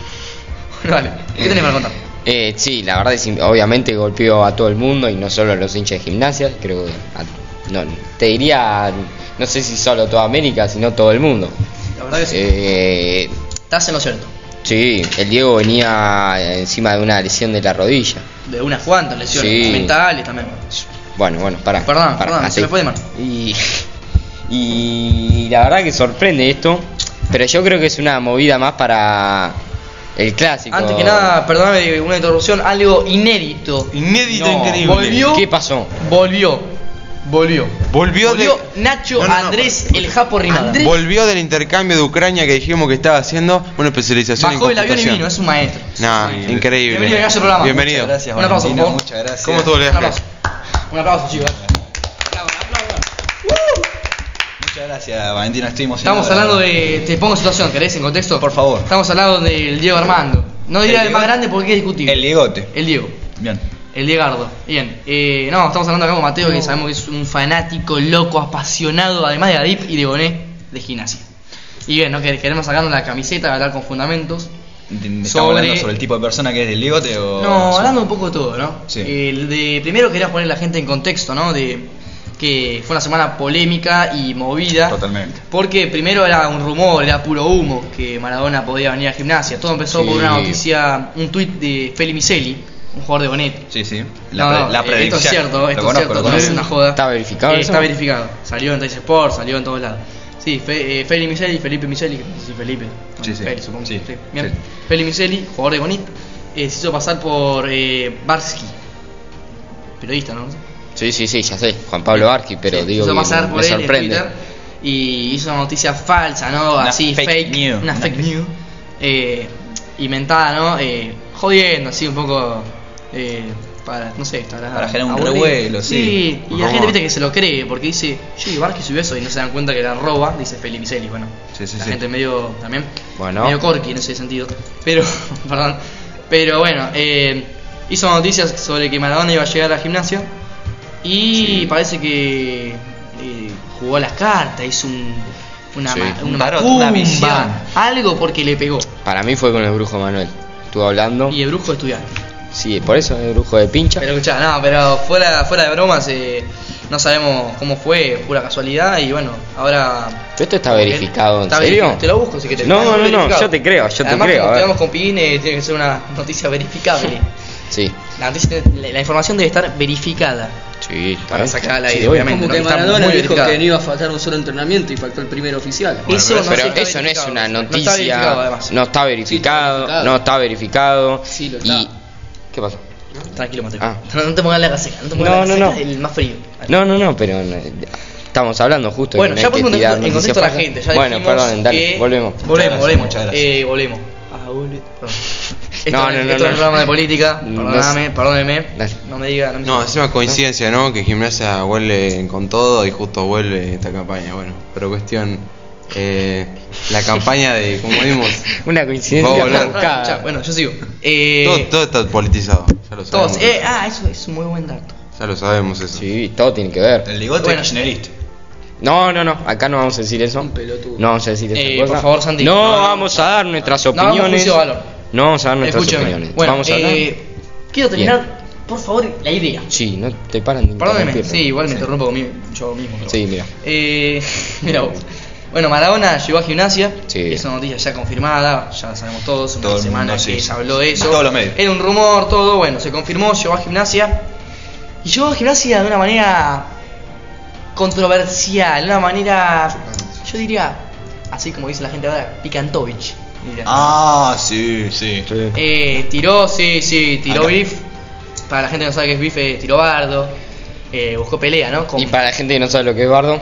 Vale, ¿qué tenés para contar? Eh, sí, la verdad es que obviamente golpeó a todo el mundo y no solo a los hinchas de gimnasia, creo que a- no, te diría, no sé si solo toda América, sino todo el mundo. La verdad que sí. Eh, Estás en lo cierto. sí, el Diego venía encima de una lesión de la rodilla. De unas cuantas lesiones Sí. mentales también. Bueno, bueno, para. Perdón, perdón, se me fue de mano. Y, y la verdad que sorprende esto, pero yo creo que es una movida más para el clásico. Antes que nada, perdóname una interrupción, algo inédito. Inédito, No, increíble. volvió. ¿Qué pasó? Volvió. Volvió. Volvió, de- Nacho No, no, no. Andrés el Japo Rimada. volvió del intercambio de Ucrania que dijimos que estaba haciendo una especialización Bajó en del avión y computación. vino, es un maestro. Nah, increíble. Bienvenido a su programa. Bienvenido. Muchas gracias, Un aplauso, Valentina, por favor. Muchas gracias. ¿Cómo estuvo el Un viaje? aplauso. Un aplauso, chicos. Muchas gracias, Valentina. Estoy emocionado. Estamos hablando de. Te pongo en situación, ¿querés? En contexto. Por favor. Estamos hablando del Diego Armando. No diría El el, más grande porque es discutible. El Diegote. El Diego. Bien. El Diegardo. Bien. Eh, no, estamos hablando acá con Mateo, que sabemos que es un fanático, loco, apasionado, además de Adip y de Bonet, de gimnasia. Y bien, ¿no? Que- queremos sacarnos la camiseta, hablar con fundamentos. ¿Estamos Sobre- hablando sobre el tipo de persona que es el Diegote o.? No, hablando un poco de todo, ¿no? Sí. El de, primero quería poner a la gente en contexto, ¿no? De que fue una semana polémica y movida. Totalmente. Porque primero era un rumor, era puro humo que Maradona podía venir a gimnasia. Todo empezó por Sí. una noticia, un tuit de Feli Miseli, un jugador de Bonet. Sí, sí. No, pre- no, predicción. esto es cierto, esto conozco, es cierto, no es una joda. ¿Está verificado Eh, eso? Está verificado. Salió en Dice Sport, salió en todos lados. Sí, Fe, eh, Feli Miseli, Felipe Miseli, que no sé si Felipe. no, Sí, sí. Feli, supongo. Sí, Bien. sí. Feli Miseli, jugador de Bonit, eh, se hizo pasar por eh, Barsky, periodista, ¿no? Sí, sí, sí, ya sé, Juan Pablo Arqui, pero Sí, digo que pasar me por él en sorprende. Twitter y hizo una noticia falsa, ¿no? Una así, fake fake, news. una Una fake fake- news, eh, inventada, ¿no? Eh, jodiendo, así un poco, eh, para, no sé, para, Para generar un revuelo, sí. y la gente viste que se lo cree, porque dice, sí, Barqui subió eso y no se dan cuenta que era roba, dice Felipe Miseli, bueno. Sí, sí, la sí. gente medio, también, Bueno. medio corky en ese sentido. Pero, perdón, pero bueno, eh, hizo noticias sobre que Maradona iba a llegar a la gimnasia y parece que eh, jugó las cartas, hizo un, una, Sí. ma- una macumba, una visión. algo porque le pegó. Para mí fue con el brujo Manuel. Estuvo hablando. Y el brujo estudiar. Sí, por eso el brujo de pincha. Pero escuchá, no, pero fuera, fuera de bromas, eh, no sabemos cómo fue, pura casualidad y bueno, ahora... Esto está verificado, ¿en Está serio? verificado, Te lo busco si querés. No, no, no, verificado. yo te creo, yo te Además, creo, a como quedamos con Pin, eh, tiene que ser una noticia verificable. Sí, La, noticia- la- la información debe estar verificada. Sí, está Para bien. sacar al Sí, obviamente. Como que no, está Maradona muy dijo verificado. que no iba a faltar un solo entrenamiento y faltó el primer oficial. Eso no pero está eso no es una No está noticia, verificado, además. no está verificado, verificado. no está verificado. Sí, lo y está. ¿Qué pasó? Tranquilo, Mateo. Ah. No, no te pongas la caseca, no te pongas No, la no, caseca no. el más frío. No, no, no, pero no, estamos hablando justo. de Bueno, ya no pusimos en contexto- a la gente. Ya bueno, perdón, dale, volvemos. Volvemos, volvemos. muchas gracias. Eh, volvemos. Ah, volve- No, no, no, no, esto es no. un programa de política. No Perdóname, perdóneme. No me diga. No, me No, es una coincidencia, ¿no? Que Gimnasia vuelve con todo y justo vuelve esta campaña. Bueno, pero cuestión. eh, la campaña de, como vimos, Una coincidencia Vamos a hablar. Ah, escucha, bueno, yo sigo. Eh, todo, todo está politizado. Ya lo sabemos. todos. Eh, ah, eso es un muy buen dato. Ya lo sabemos eso. Sí, todo tiene que ver. El Diegote Bueno. es kirchnerista. No, no, no, acá no vamos a decir eso. pelotudo. No vamos a decir esa Eh, por favor, Santi. No, No, no, vamos a dar nuestras No, vamos a opiniones. juicio de valor. No vamos a dar nuestras Escúchame. opiniones. Bueno, vamos a hablar. eh, quiero terminar, por favor, la idea. Sí, no te paran de Perdóneme, interrumpir. sí, igual me interrumpo conmigo, yo mismo. pero Sí, bueno. mira. Eh, mira vos. Bueno, Maradona llegó a gimnasia. Sí. Es una noticia ya confirmada, ya sabemos todos. Una Todo el semana mundo, que sí. se habló de eso. Todos los medios. Era un rumor, todo. Bueno, se confirmó, llegó a gimnasia. Y llegó a gimnasia de una manera controversial, de una manera, yo diría, así como dice la gente ahora, picantovich. Ah, sí, sí. Eh, tiró, sí, sí, tiró Acá. beef. Para la gente que no sabe qué es beef, eh, tiró bardo. eh, buscó pelea, ¿no? Con- Y para la gente que no sabe lo que es Bardo,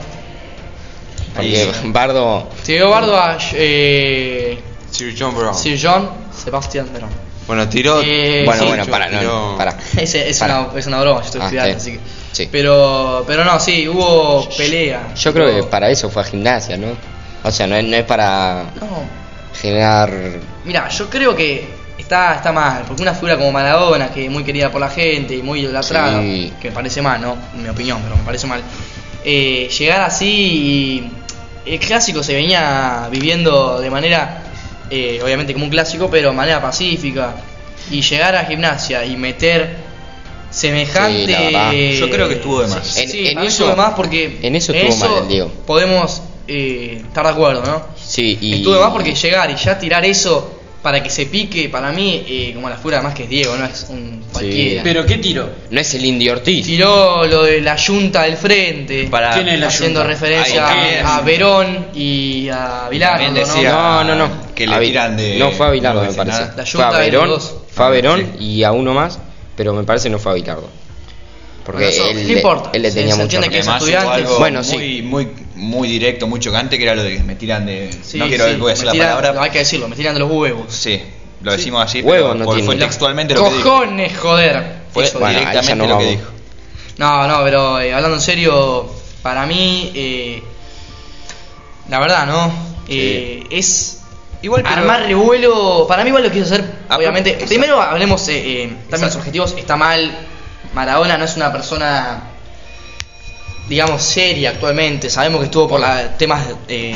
porque Ahí. Bardo dio Bardo a eh, Sir John Brown. Sir John Sebastián Verón. Bueno, tiró. Eh, bueno, sí, bueno, para, no, tiró- no, para. Ese- es, Para. una, es una broma, yo estoy Ah, estudiando, sí. así que. Sí. Pero, pero no, sí, hubo pelea. Yo creo que para eso fue a gimnasia, ¿no? O sea, no es, no es para No, generar... Mira, yo creo que está, está mal, porque una figura como Maradona, que es muy querida por la gente y muy idolatrada, Sí. que me parece mal, ¿no? En mi opinión, pero me parece mal. eh, llegar así y el clásico se venía viviendo de manera, eh, obviamente como un clásico, pero de manera pacífica. Y llegar a gimnasia y meter semejante... Sí. Yo creo que estuvo de más. Sí, En- sí, en eso- estuvo de más porque en eso estuvo mal el Diego. podemos eh, estar de acuerdo, ¿no? Sí, y... Estuvo de más porque llegar y ya tirar eso para que se pique, para mí, eh, como la figura más que es Diego, no es un cualquiera. Pero ¿qué tiro? No es el Indio Ortiz. Tiró lo de la yunta del frente, Para- ¿Quién es la haciendo yunta? referencia a, a Verón y a También ¿no? No, no, no. que le A tiran de- No fue a Bilardo, no me parece. nada. La Fue a yunta de los Verón, fue a Verón Sí. y a uno más, pero me parece no fue a Bilardo. Porque Bueno, eso él, no importa, él le se- tenía mucho entiende que es algo Bueno, sí. muy, muy, muy directo, muy chocante, que era lo de que me tiran de... Sí, no quiero sí, voy a decir la tiran- palabra. no, hay que decirlo, me tiran de los huevos. Sí, lo decimos así, Huevos pero no tiene. fue textualmente lo que dijo. Cojones, joder. Fue Eso, Bueno, directamente nos lo que dijo. No, no, pero eh, hablando en serio, para mí, eh, la verdad, ¿no? Eh, es Igual, pero- armar revuelo. Para mí, igual lo quiso hacer, Ah, obviamente. Primero hablemos eh, eh, términos Exacto. objetivos, está mal. Maradona no es una persona, digamos, seria actualmente. Sabemos que estuvo por la, temas eh,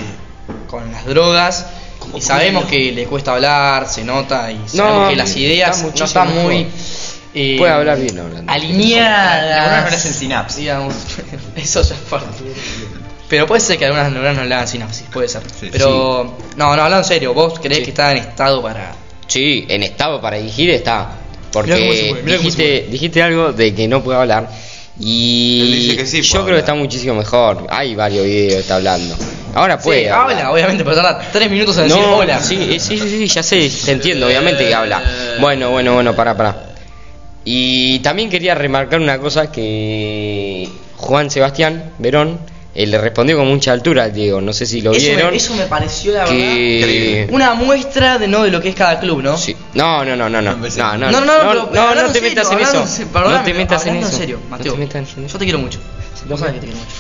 con las drogas. Y sabemos que le cuesta hablar, se nota, y sabemos que las está ideas no están muy. eh, Puede hablar bien hablando. alineadas. Algunas no hacen sinapsis. Digamos, eso ya es parte. Pero puede ser que algunas neuronas no le hagan sinapsis, puede ser. Sí. Pero, no, no, hablando en serio, ¿vos creés Sí. que está en estado para.? Sí, en estado para dirigir está. Mirá cómo se Porque mueve, mirá cómo se dijiste, dijiste algo de que no puede hablar. Y Él dice que sí yo puede creo que está muchísimo mejor. Hay varios videos, está hablando. Ahora puede. Sí, hablar. habla, obviamente, pero tarda tres minutos en decir hola. Sí, eh, sí, sí, sí, ya sé, te entiendo, obviamente que habla. Bueno, bueno, bueno, para, para. Y también quería remarcar una cosa que Juan Sebastián Verón eh, le respondió con mucha altura al Diego, no sé si lo eso, vieron. me, eso me pareció, la que... verdad, una muestra de no de lo que es cada club, ¿no? Sí. No, no, no, no, no, no, no, No, no, no, pero- pero no, no te metas en eso. No te metas en eso. en serio, No Mateo. Yo te quiero mucho. Yo Vos sabés que también. te quiero mucho.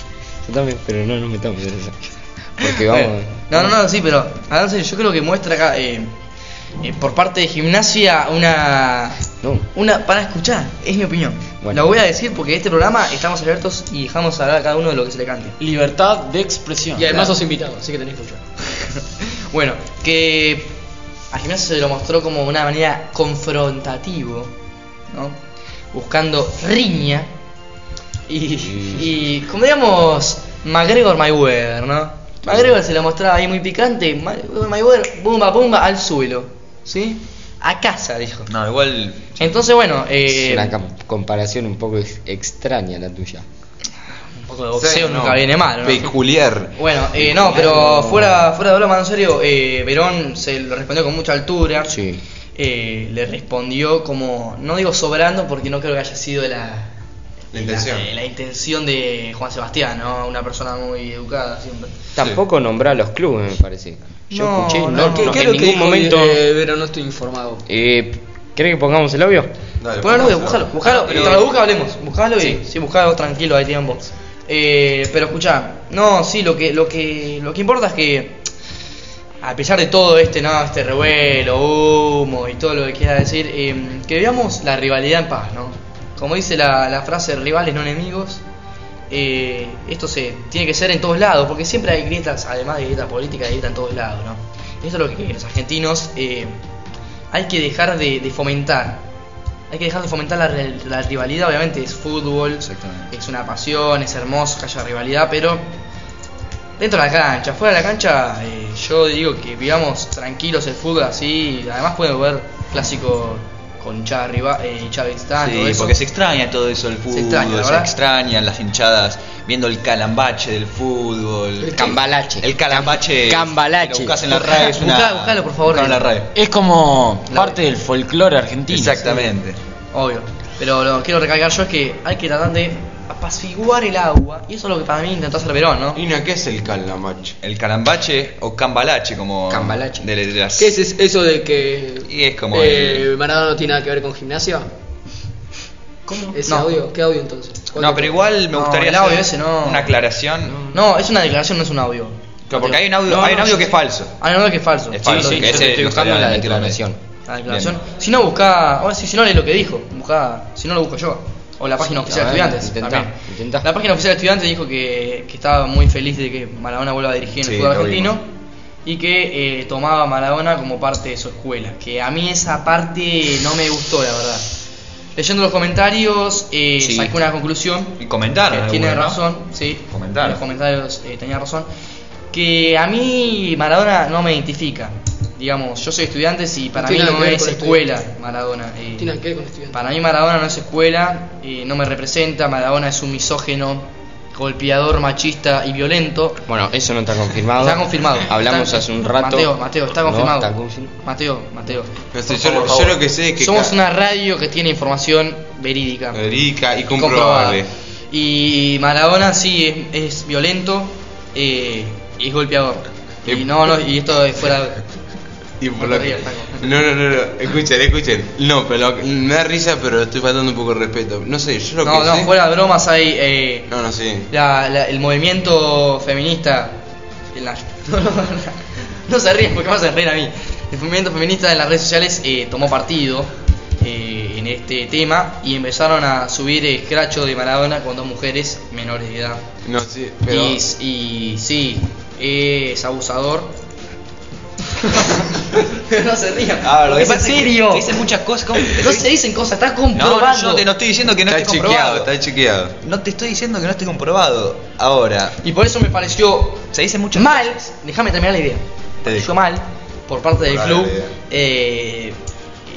Yo también, pero no nos metamos en eso. Porque vamos. No, no, no, sí, pero hablando en serio, yo creo que muestra acá, eh, eh, por parte de gimnasia, una. No. Una, para escuchar, es mi opinión. Bueno. Lo voy a decir porque en este programa estamos abiertos y dejamos hablar a cada uno de lo que se le cante. Libertad de expresión. Y además sos invitado, así que tenés que escuchar. Bueno, que a gimnasia se lo mostró como una manera confrontativo, ¿no? Buscando riña y, y como digamos, McGregor Mayweather, ¿no? McGregor se lo mostraba ahí muy picante, Ma- Mayweather, pumba, pumba, al suelo, ¿sí? A casa, dijo. No, igual. Entonces, bueno, eh, Es una cam- comparación un poco ex- extraña la tuya. un poco de boxeo Sí, nunca no, viene mal, ¿no? Peculiar. Bueno, eh, no, pero fuera, fuera de broma, en serio, eh, Verón se lo respondió con mucha altura. Sí. Eh, le respondió como, no digo sobrando porque no creo que haya sido la, La intención. la, la intención de Juan Sebastián, ¿no? Una persona muy educada siempre. Tampoco nombró a los clubes, me parece. Yo No, escuché, no, no, ¿qué- no, ¿Qué en lo que ningún dijo, momento. eh, pero no estoy informado. Eh, ¿Cree que pongamos el audio? Dale, Bueno, vamos. búscalo, búscalo, Ah, pero- mientras lo busca hablemos, buscalo y Sí. sí, buscalo tranquilo, ahí tienen box. Eh, pero escucha, no, sí, lo que, lo que, lo que importa es que a pesar de todo este, no, este revuelo, humo y todo lo que quiera decir, eh, que veamos la rivalidad en paz, ¿no? Como dice la, la frase rivales no enemigos, eh, esto se tiene que ser en todos lados, porque siempre hay grietas, además de grietas políticas, hay en todos lados, ¿no? Esto es lo que los argentinos eh, hay que dejar de, de fomentar. Hay que dejar de fomentar la, rivalidad, obviamente es fútbol, es una pasión, es hermoso que haya rivalidad, pero dentro de la cancha, fuera de la cancha, eh, yo digo que vivamos tranquilos el fútbol así, además pueden ver clásico con hinchada rival, eh, todo Sí, eso. porque se extraña todo eso del fútbol, se, extraña, ¿verdad? extrañan las hinchadas viendo el calambache del fútbol. El cambalache. El calambache. Cambalache. Lo buscas en la RAE es una. Buscá- buscalo, por favor. en la RAE. Es como La- parte del folclore argentino. Exactamente. Obvio. Pero lo que quiero recalcar yo es que hay que tratar de apaciguar el agua. Y eso es lo que para mí intentó hacer Verón, ¿no? Ina, ¿qué es el calamache? El calambache o cambalache, como. Cambalache. De, de las- ¿Qué es es- eso de que Y es como eh, el- Maradona no tiene nada que ver con gimnasia? ¿Cómo? ¿Ese No. audio? ¿Qué audio entonces? ¿Cuál No, pero igual me No, gustaría el audio hacer ese no. una aclaración. No, es una declaración, no es un audio. Claro, porque hay un audio, No, hay un no, audio sí, que es sí. falso. Hay un audio que es falso. Es Sí, falso, sí, que yo ese estoy buscando la declaración. La declaración. Si no busca, ahora sí, si no lees lo que dijo, busca, si no lo busco yo. O la página Sí, oficial de estudiantes. intentá, también. intentá. La página oficial de estudiantes dijo que, que estaba muy feliz de que Maradona vuelva a dirigir en Sí, el fútbol argentino vimos. y que eh, tomaba a Maradona como parte de su escuela. Que a mí esa parte no me gustó, la verdad. Leyendo los comentarios, eh, Sí. saqué una conclusión Y comentaron. que tiene razón, sí. Comentaron. En los comentarios eh, tenía razón. Que a mí Maradona no me identifica. Digamos, yo soy estudiante y para mí no es escuela. Maradona. eh, ¿Tiene que ver con estudiantes? para mí Maradona no es escuela, eh, no me representa. Maradona es un misógeno, golpeador, machista y violento. Bueno, eso no está confirmado. Está confirmado. Hablamos Está- hace un rato. Mateo, Mateo, está No, confirmado. está confirmado. Mateo, Mateo. No sé, por yo, favor. yo lo que sé es que. Somos una radio que tiene información verídica. Verídica y comprobada. comprobable. Y Maradona sí es, es violento eh, y es golpeador. Y Y- no, no, y esto es fuera. Y por No lo que-. No, no, no, no, escuchen, escuchen. No, pero lo- me da risa, pero estoy faltando un poco de respeto. No sé, yo lo No, que no, sé. fuera de bromas hay. eh, No, no, sí. la- la- el movimiento feminista. en la- no, no, no, no se ríen porque me hacen reír a mí. El movimiento feminista en las redes sociales eh, tomó partido eh, en este tema y empezaron a subir escracho de Maradona con dos mujeres menores de edad. No, sí, pero. Y, y sí, es abusador. no se rían. Ah, lo que es pasa en es que serio. te dicen muchas cosas. ¿cómo? No se dicen cosas, está No, comprobado. no, yo te no estoy diciendo que no está esté chequeado, comprobado. está chequeado. No te estoy diciendo que no esté comprobado. Ahora, Y por eso me pareció se dicen muchas mal, cosas. déjame terminar la idea. Te Me pareció mal por parte del club, eh,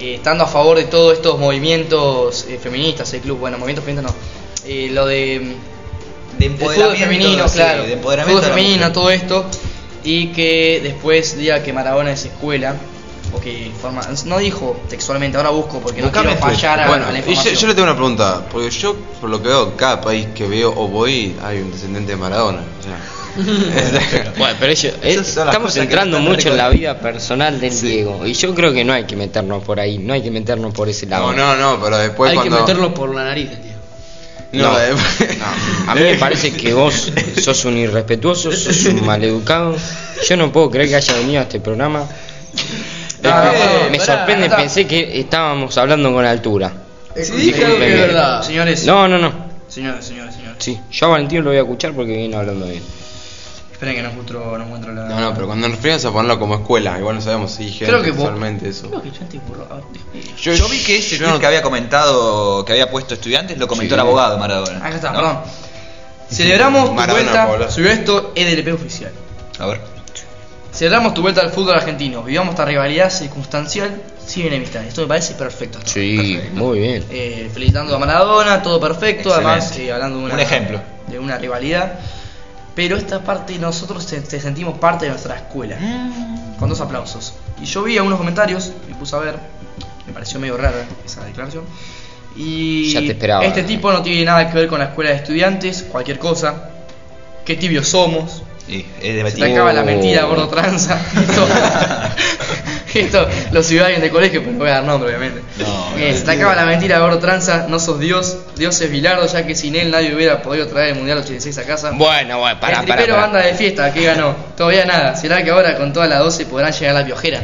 eh, estando a favor de todos estos movimientos eh, feministas, el club, bueno, movimientos feministas no, eh, lo de, De fútbol empoderamiento. femenino, sí, claro, De empoderamiento. fútbol femenino, todo esto, y que después diga que Maradona es escuela, o que forma, no dijo textualmente, ahora busco porque no quiero fallar a, Bueno, a la y yo, le tengo una pregunta, porque yo, por lo que veo, cada país que veo o voy, hay un descendiente de Maradona. O sea, Bueno, pero ello- eh, estamos entrando mucho en la vida personal del Diego. Y yo creo que no hay que meternos por ahí, no hay que meternos por ese lado. no, no, no, pero después Hay cuando. que meterlo por la nariz, tío. No, No. A mí me parece que vos sos un irrespetuoso, sos un maleducado. Yo no puedo creer que haya venido a este programa. Ah, Eh, me pará, sorprende, pará. pensé que estábamos hablando con altura. Dije algo que es verdad. Señores, No, no, no. señores, señores, señores. Sí, yo a Valentín lo voy a escuchar porque viene hablando bien. Esperen que no encuentro, no encuentro la. No, no, pero cuando nos referimos a ponerlo como escuela, igual no sabemos si Creo que textualmente eso. Creo que yo te burro- ah, Yo, Yo vi que ese yo no- que había comentado, que había puesto estudiantes, lo comentó Sí. el abogado Maradona. Acá está, ¿no? perdón. Celebramos tu Maradona, vuelta. Paula. Subió esto EDLP oficial. A ver. Celebramos tu vuelta al fútbol argentino. Vivamos esta rivalidad circunstancial sin enemistad. Esto me parece perfecto. Sí, Perfecto. muy bien. Eh, felicitando a Maradona, todo perfecto, además eh, hablando de una, Un ejemplo. de una rivalidad. Pero esta parte nosotros te, te sentimos parte de nuestra escuela. Mm. Con dos aplausos. Y yo vi algunos comentarios, me puse a ver, me pareció medio rara esa declaración. Y Ya te esperaba. este tipo no tiene nada que ver con la escuela de estudiantes, cualquier cosa. Qué tibios somos. Y es Se te acaba la mentira, gordo tranza. Esto, lo subió alguien de colegio, pero no voy a dar nombre, obviamente. No, Eh, se acaba la mentira, gordo tranza. No sos Dios. Dios es Bilardo, ya que sin él nadie hubiera podido traer el Mundial 86 a casa. Bueno, bueno, para, el para, tripero anda de fiesta, que ganó. Todavía nada. ¿Será que ahora con todas las 12 podrán llegar a la piojera?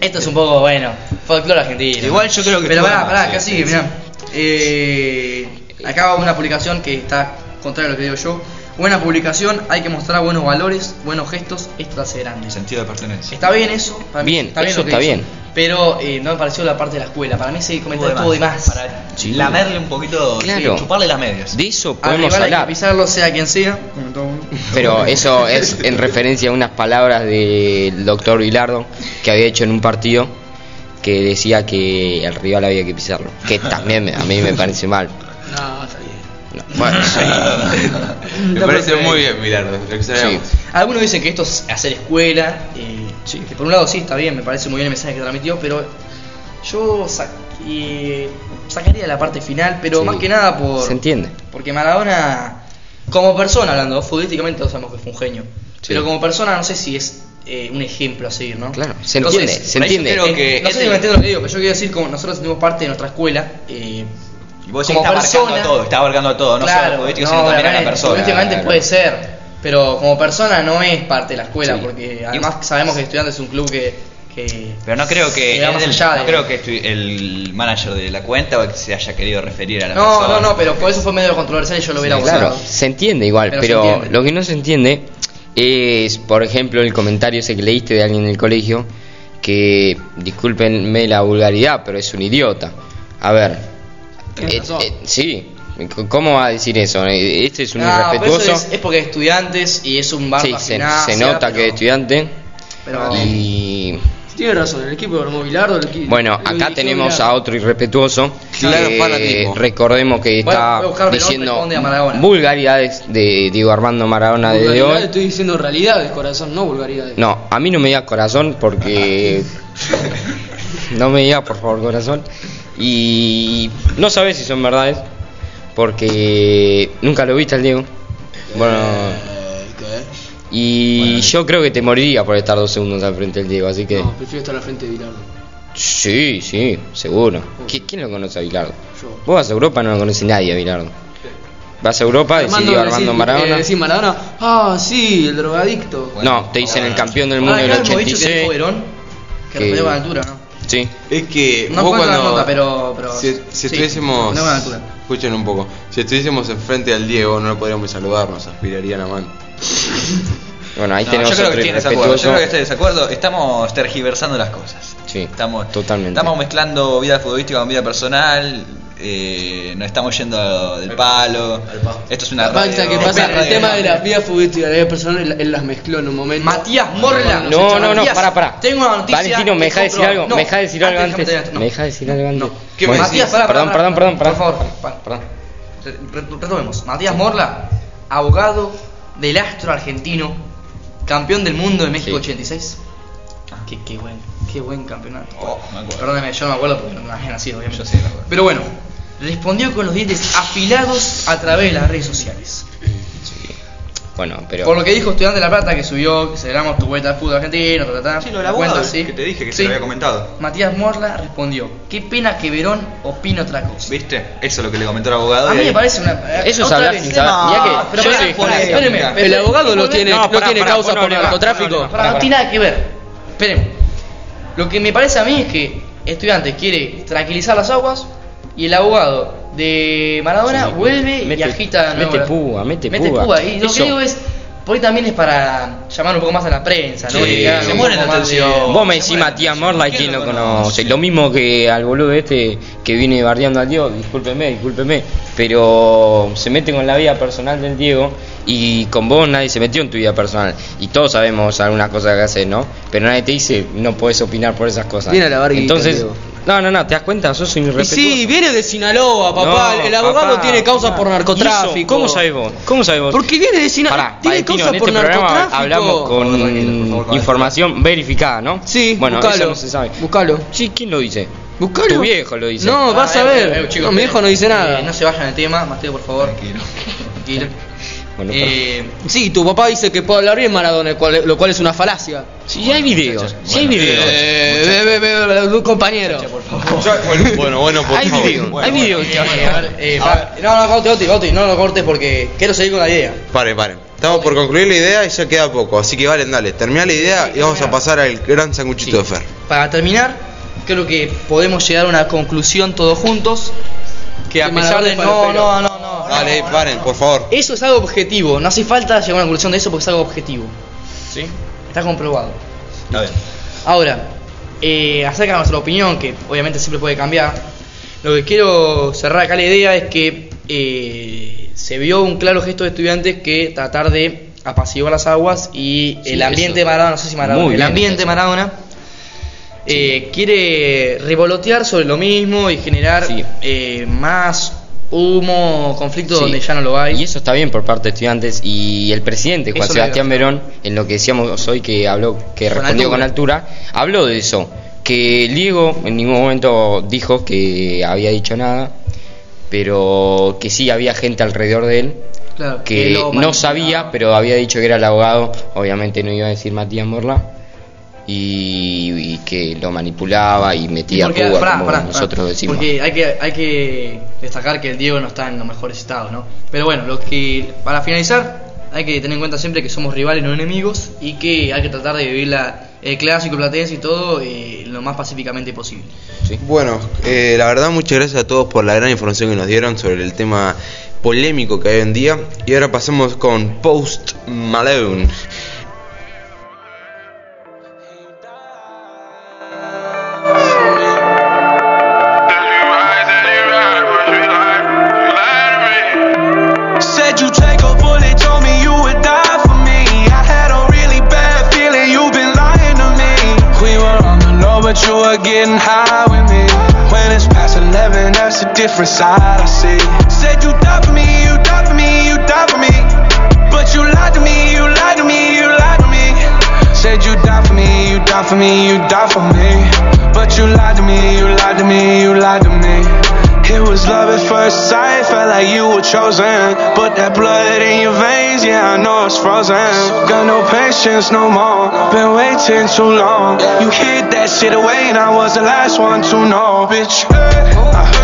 Esto es un poco, bueno, folclore argentino. Igual yo creo que Pero pará, pará, acá sigue, sí, mirá. Eh, acá va una publicación que está contrario a lo que digo yo. Buena publicación, hay que mostrar buenos valores, buenos gestos, esto hace grande. Sentido de pertenencia. Está bien eso, para mí Bien, está bien eso lo que está hizo, bien. Pero eh, no me pareció la parte de la escuela. Para mí ese comentario estuvo de más. Para Sí. lamerle un poquito, sí, Claro. chuparle las medias. De eso podemos hablar. pisarlo, sea quien sea. Pero eso es en referencia a unas palabras del doctor Vilardo que había hecho en un partido que decía que el rival había que pisarlo. Que también me- a mí me parece mal. No, está bien. No, bueno, sí. Me parece muy bien, Milardo. Algunos dicen que esto es hacer escuela, eh, que por un lado sí está bien, me parece muy bien el mensaje que transmitió, pero yo sa- sacaría la parte final, pero Sí. más que nada por Se entiende. porque Maradona como persona hablando, futbolísticamente todos sabemos que fue un genio, pero como persona no sé si es eh, un ejemplo a seguir, ¿no? Claro, se Entonces, entiende, se entiende. creo que no sé si me entiendo lo que digo, pero yo quiero decir como nosotros tenemos parte de nuestra escuela eh, Y vos decís que como está abarcando persona- a todo, está abarcando a todo, no solo claro, al futbolístico, no, sino también a la persona. futbolísticamente Claro. puede ser, pero como persona no es parte de la escuela, Sí. porque además sabemos que Estudiantes es un club que, que Pero no creo que, allá no creo que el manager de la cuenta o que se haya querido referir a la No, persona. no, no, pero por eso fue medio controversial y yo lo hubiera Sí, usado. claro, se entiende igual, Pero pero, se entiende. lo que no se entiende es, por ejemplo, el comentario ese que leíste de alguien en el colegio, que, discúlpenme la vulgaridad, pero es un idiota. A ver, eh, eh, sí, ¿cómo va a decir eso? Eh, Este es un irrespetuoso. eso es, es porque es estudiantes y es un bar sí, se, se nota que es estudiante. Pero, Y Tiene razón, el equipo de Armó Bilardo. el bueno, el acá tenemos Bilardo. a otro irrespetuoso. Claro, que recordemos que Bueno, está diciendo vulgaridades de Diego Armando Maradona Vulgaridad, hoy. Estoy diciendo realidades, corazón, no vulgaridades. No, a mí no me digas corazón porque. no me digas, por favor, corazón. Y no sabes si son verdades porque nunca lo viste al Diego. Bueno, Eh, ¿qué? y yo creo que te moriría por estar dos segundos al frente del Diego, así que. No, prefiero estar al frente de Bilardo. Sí, sí, seguro. ¿Qui- ¿Quién lo conoce a Bilardo? Yo. Vos vas a Europa, no lo conoce nadie a Bilardo. Vas a Europa, decís Armando, Maradona. eh, decís Maradona. Ah, sí, el drogadicto. No, te dicen el campeón del mundo ah, del el mismo dicho que 86. dijo Verón, que que- altura, ¿no? Sí. Es que No vos cuando nota, pero- pero- si, sí, si estuviésemos no escuchen un poco, si estuviésemos enfrente al Diego no lo podríamos saludar, nos aspiraría la mano. Bueno, ahí No, tenemos yo creo otro que estoy desacuerdo. Yo creo que estoy en desacuerdo. Estamos tergiversando las cosas. Sí, Estamos, totalmente. Estamos mezclando vida futbolística con vida personal. Eh, nos estamos yendo del palo. Esto es una radio- que pasa, el tema de la vida futbolística y la vida personal, él, él las mezcló en un momento. Matías Morla. No, no, no, para, para. Tengo una noticia. Valentino, ¿me deja decir algo? No, ¿Me deja decir algo déjame antes? ¿Me deja decir algo antes? No. ¿Qué me Bueno, Matías, pará, perdón, perdón, perdón. Por favor, perdón. Re- re- Retomemos. Matías Morla, abogado del astro argentino, campeón del mundo de México Sí. 86. Qué, qué buen, qué buen campeonato. Oh, me acuerdo. Perdóname, yo no me acuerdo porque no había nacido, obviamente. Yo sí me acuerdo. Pero bueno, respondió con los dientes afilados a través de las redes sociales. Bueno, pero. Por lo que dijo Estudiante de La Plata, que subió, que celebramos tu vuelta al fútbol argentino, ta, ta, ta. Sí, lo abogado, Cuenta, sí. que te dije que Sí. se lo había comentado. Matías Morla respondió, qué pena que Verón opine otra cosa. ¿Viste? Eso es lo que le comentó el abogado. A mí me parece una... Eso es otra hablar vez, sin saber. no, Mirá que pero yo pará, soy pará, polémico. espéreme, El abogado no tiene, No, no pará, tiene pará, causa por narcotráfico. Pará, no tiene nada que ver. Esperen. Lo que me parece a mí es que Estudiantes quiere tranquilizar las aguas y el abogado de Maradona Sí, vuelve mete- y agita mete la- púa, mete mete púa. púa. Y lo Eso- que digo es, por ahí también es para llamar un poco más a la prensa, ¿no? Sí, Que se de más atención. Vos me decís Matías Morla y ¿Quién lo conoce? Lo mismo que al boludo este que viene bardeando al Diego, discúlpeme, discúlpeme, pero se mete con la vida personal del Diego y con vos nadie se metió en tu vida personal. Y todos sabemos algunas cosas que haces, ¿no? Pero nadie te dice no puedes opinar por esas cosas. Viene a la barguita, Entonces, Diego. No, no, no, ¿te das cuenta? Sos un Y irrespetuoso. sí, viene de Sinaloa, papá. No, el abogado papá, tiene causa papá. por ¿Y narcotráfico. eso? ¿Cómo sabés vos? ¿Cómo sabés vos? Porque viene de Sinaloa. Pará, tiene Valentino, causa en por este programa narcotráfico. hablamos con Por favor, por favor, información verificada, ¿no? Sí, bueno, buscalo. eso no se sabe. Buscalo. Sí, ¿quién lo dice? Buscalo. Tu viejo lo dice. No, vas a Ah, ver. eh, eh, chicos, no, mi viejo no dice eh, nada. no se vayan del tema, Mateo, por favor. Tranquilo. Tranquilo. Bueno, Eh, Sí, tu papá dice que puede hablar bien Maradona, lo cual es una falacia. Si hay videos, si hay videos. Eh, ve, ve, ve, ve, compañero. bueno, bueno, por Hay favor. videos, Bueno, hay videos. eh, bueno, a ver, eh, no, no, corte, no lo cortes porque quiero seguir con la idea. Pare, pare. Estamos por concluir la idea y ya queda poco, así que valen, dale, termina la idea y vamos a pasar al gran sanguchito de Fer. Para terminar, creo que podemos llegar a una conclusión todos juntos. Que a pesar de. No, no, no, no. Dale, paren, por favor. Eso es algo objetivo. No hace falta llegar a una conclusión de eso porque es algo objetivo. ¿Sí? Está comprobado. A ver. Ahora, eh, acerca de nuestra opinión, que obviamente siempre puede cambiar, lo que quiero cerrar acá la idea es que eh, se vio un claro gesto de estudiantes que tratar de apaciguar las aguas y Sí, el ambiente de Maradona, no sé si Maradona, Muy el bien ambiente de Maradona eh, quiere revolotear sobre lo mismo y generar Sí. eh, más humo, conflicto Sí. donde ya no lo hay. Y eso está bien por parte de estudiantes y el presidente Juan Eso Sebastián. Verón, en lo que decíamos hoy que habló, que Con respondió altura. con altura, habló de eso. que el Diego en ningún momento dijo que había dicho nada, pero que sí había gente alrededor de él Claro, que no sabía, pero había dicho que era el abogado, obviamente no iba a decir Matías Morla, y, y que lo manipulaba y metía porque, púa, pará, como pará, nosotros pará, decimos. Porque hay que, hay que destacar que el Diego no está en los mejores estados, ¿no? Pero bueno, lo que para finalizar, hay que tener en cuenta siempre que somos rivales, no enemigos, y que hay que tratar de vivir la, el clásico platense y todo eh, lo más pacíficamente posible. Bueno, eh, la verdad muchas gracias a todos por la gran información que nos dieron sobre el tema polémico que hay hoy en día. Y ahora pasamos con Post Malone. Different side I see. Said you die for me, you die for me, you die for me. But you lied to me, you lied to me, you lied to me. Said you die for me, you die for me, you die for me. But you lied to me, you lied to me, you lied to me. It was love at first sight, felt like you were chosen. But that blood in your veins, yeah, I know it's frozen. Got no patience no more, been waiting too long. You hid that shit away, and I was the last one to know, bitch. I heard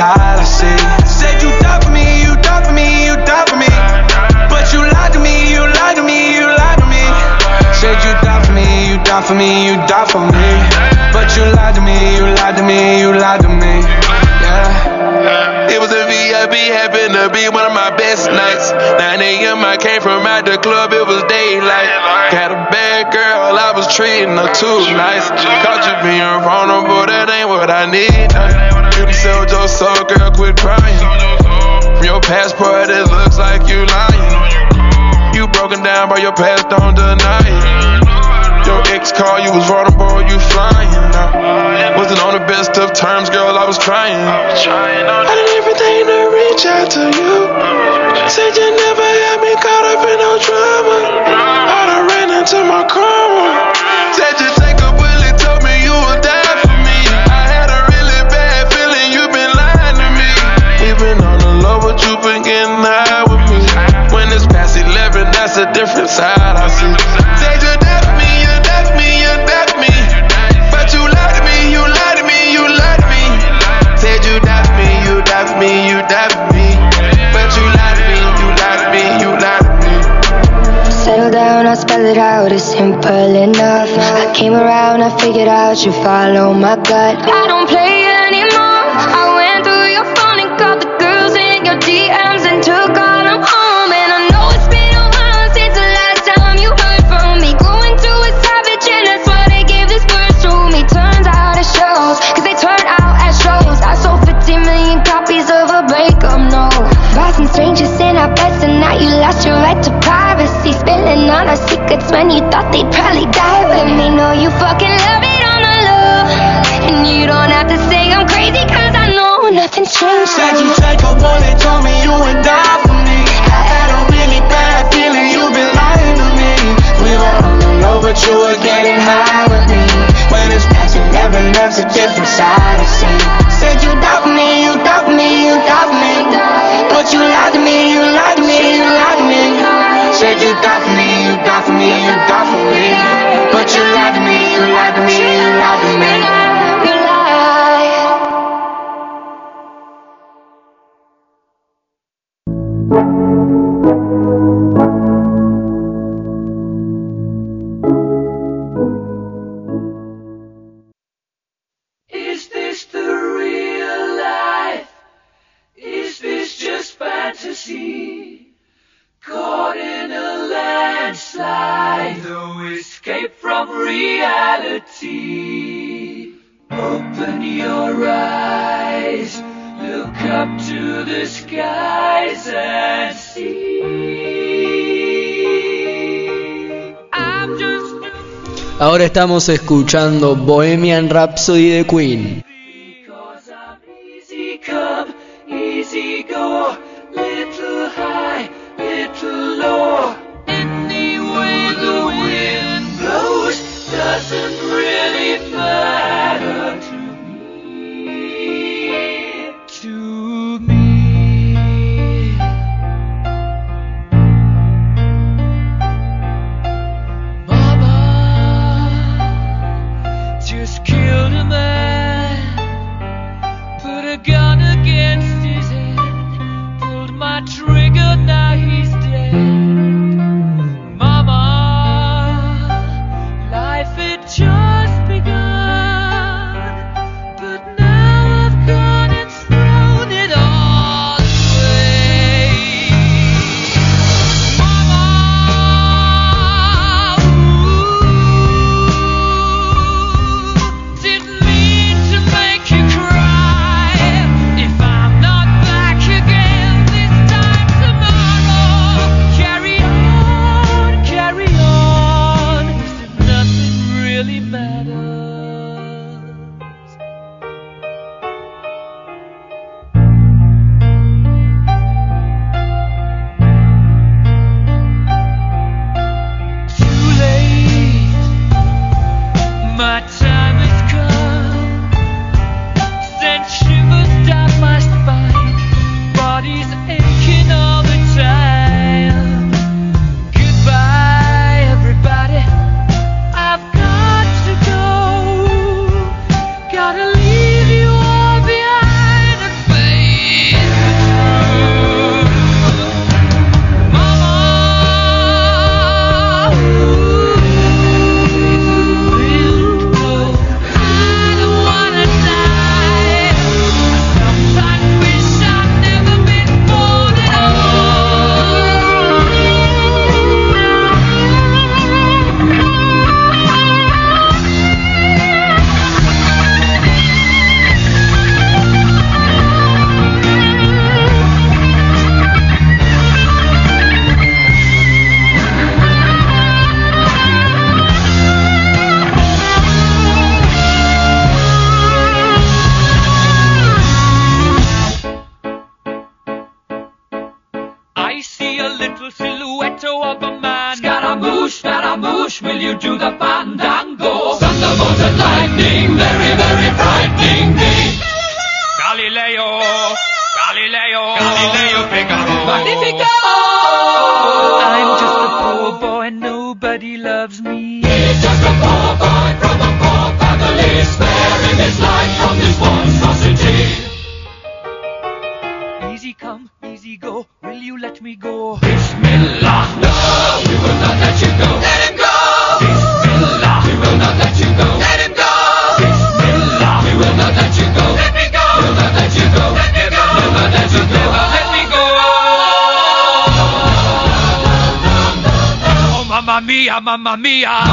side I see. Said you die for me, you die for me, you die for me. But you lied to me, you lied to me, you lied to me. Said you die for me, you die for me, you die for me. But you lied to me, you lied to me, you lied to me. Yeah. It was a VIP, happened to be one of my best nights. 9 a.m. I came from out the club, it was daylight. Had a bad girl, I was treating her too nice. Caught you being vulnerable, that ain't what I need. Sell your soul, girl, quit crying. From your passport, it looks like you lying. You broken down by your past, don't deny it. Your ex call, you was vulnerable, you flying now. Wasn't on the best of terms, girl, I was trying. I did everything to reach out to you. Said you different side I see. Said you for me, you for me, you for me. But you lied to me, you lied to me, you lied to me. Said you for me, you for me, you for me. But you lied to me, you lied to me, you lied to me. Settle down, I spell it out, it's simple enough. I came around, I figured out you follow my gut. When you thought they'd probably die with me. No, you fucking love it on the low. And you don't have to say I'm crazy, cause I know nothing's changed. Said you take a bullet, told me you would die for me. I had a really bad feeling you've been lying to me. We were on the low, but you were getting high with me. When it's past 11, that's a different side Ahora estamos escuchando Bohemian Rhapsody de Queen. Mamma mia,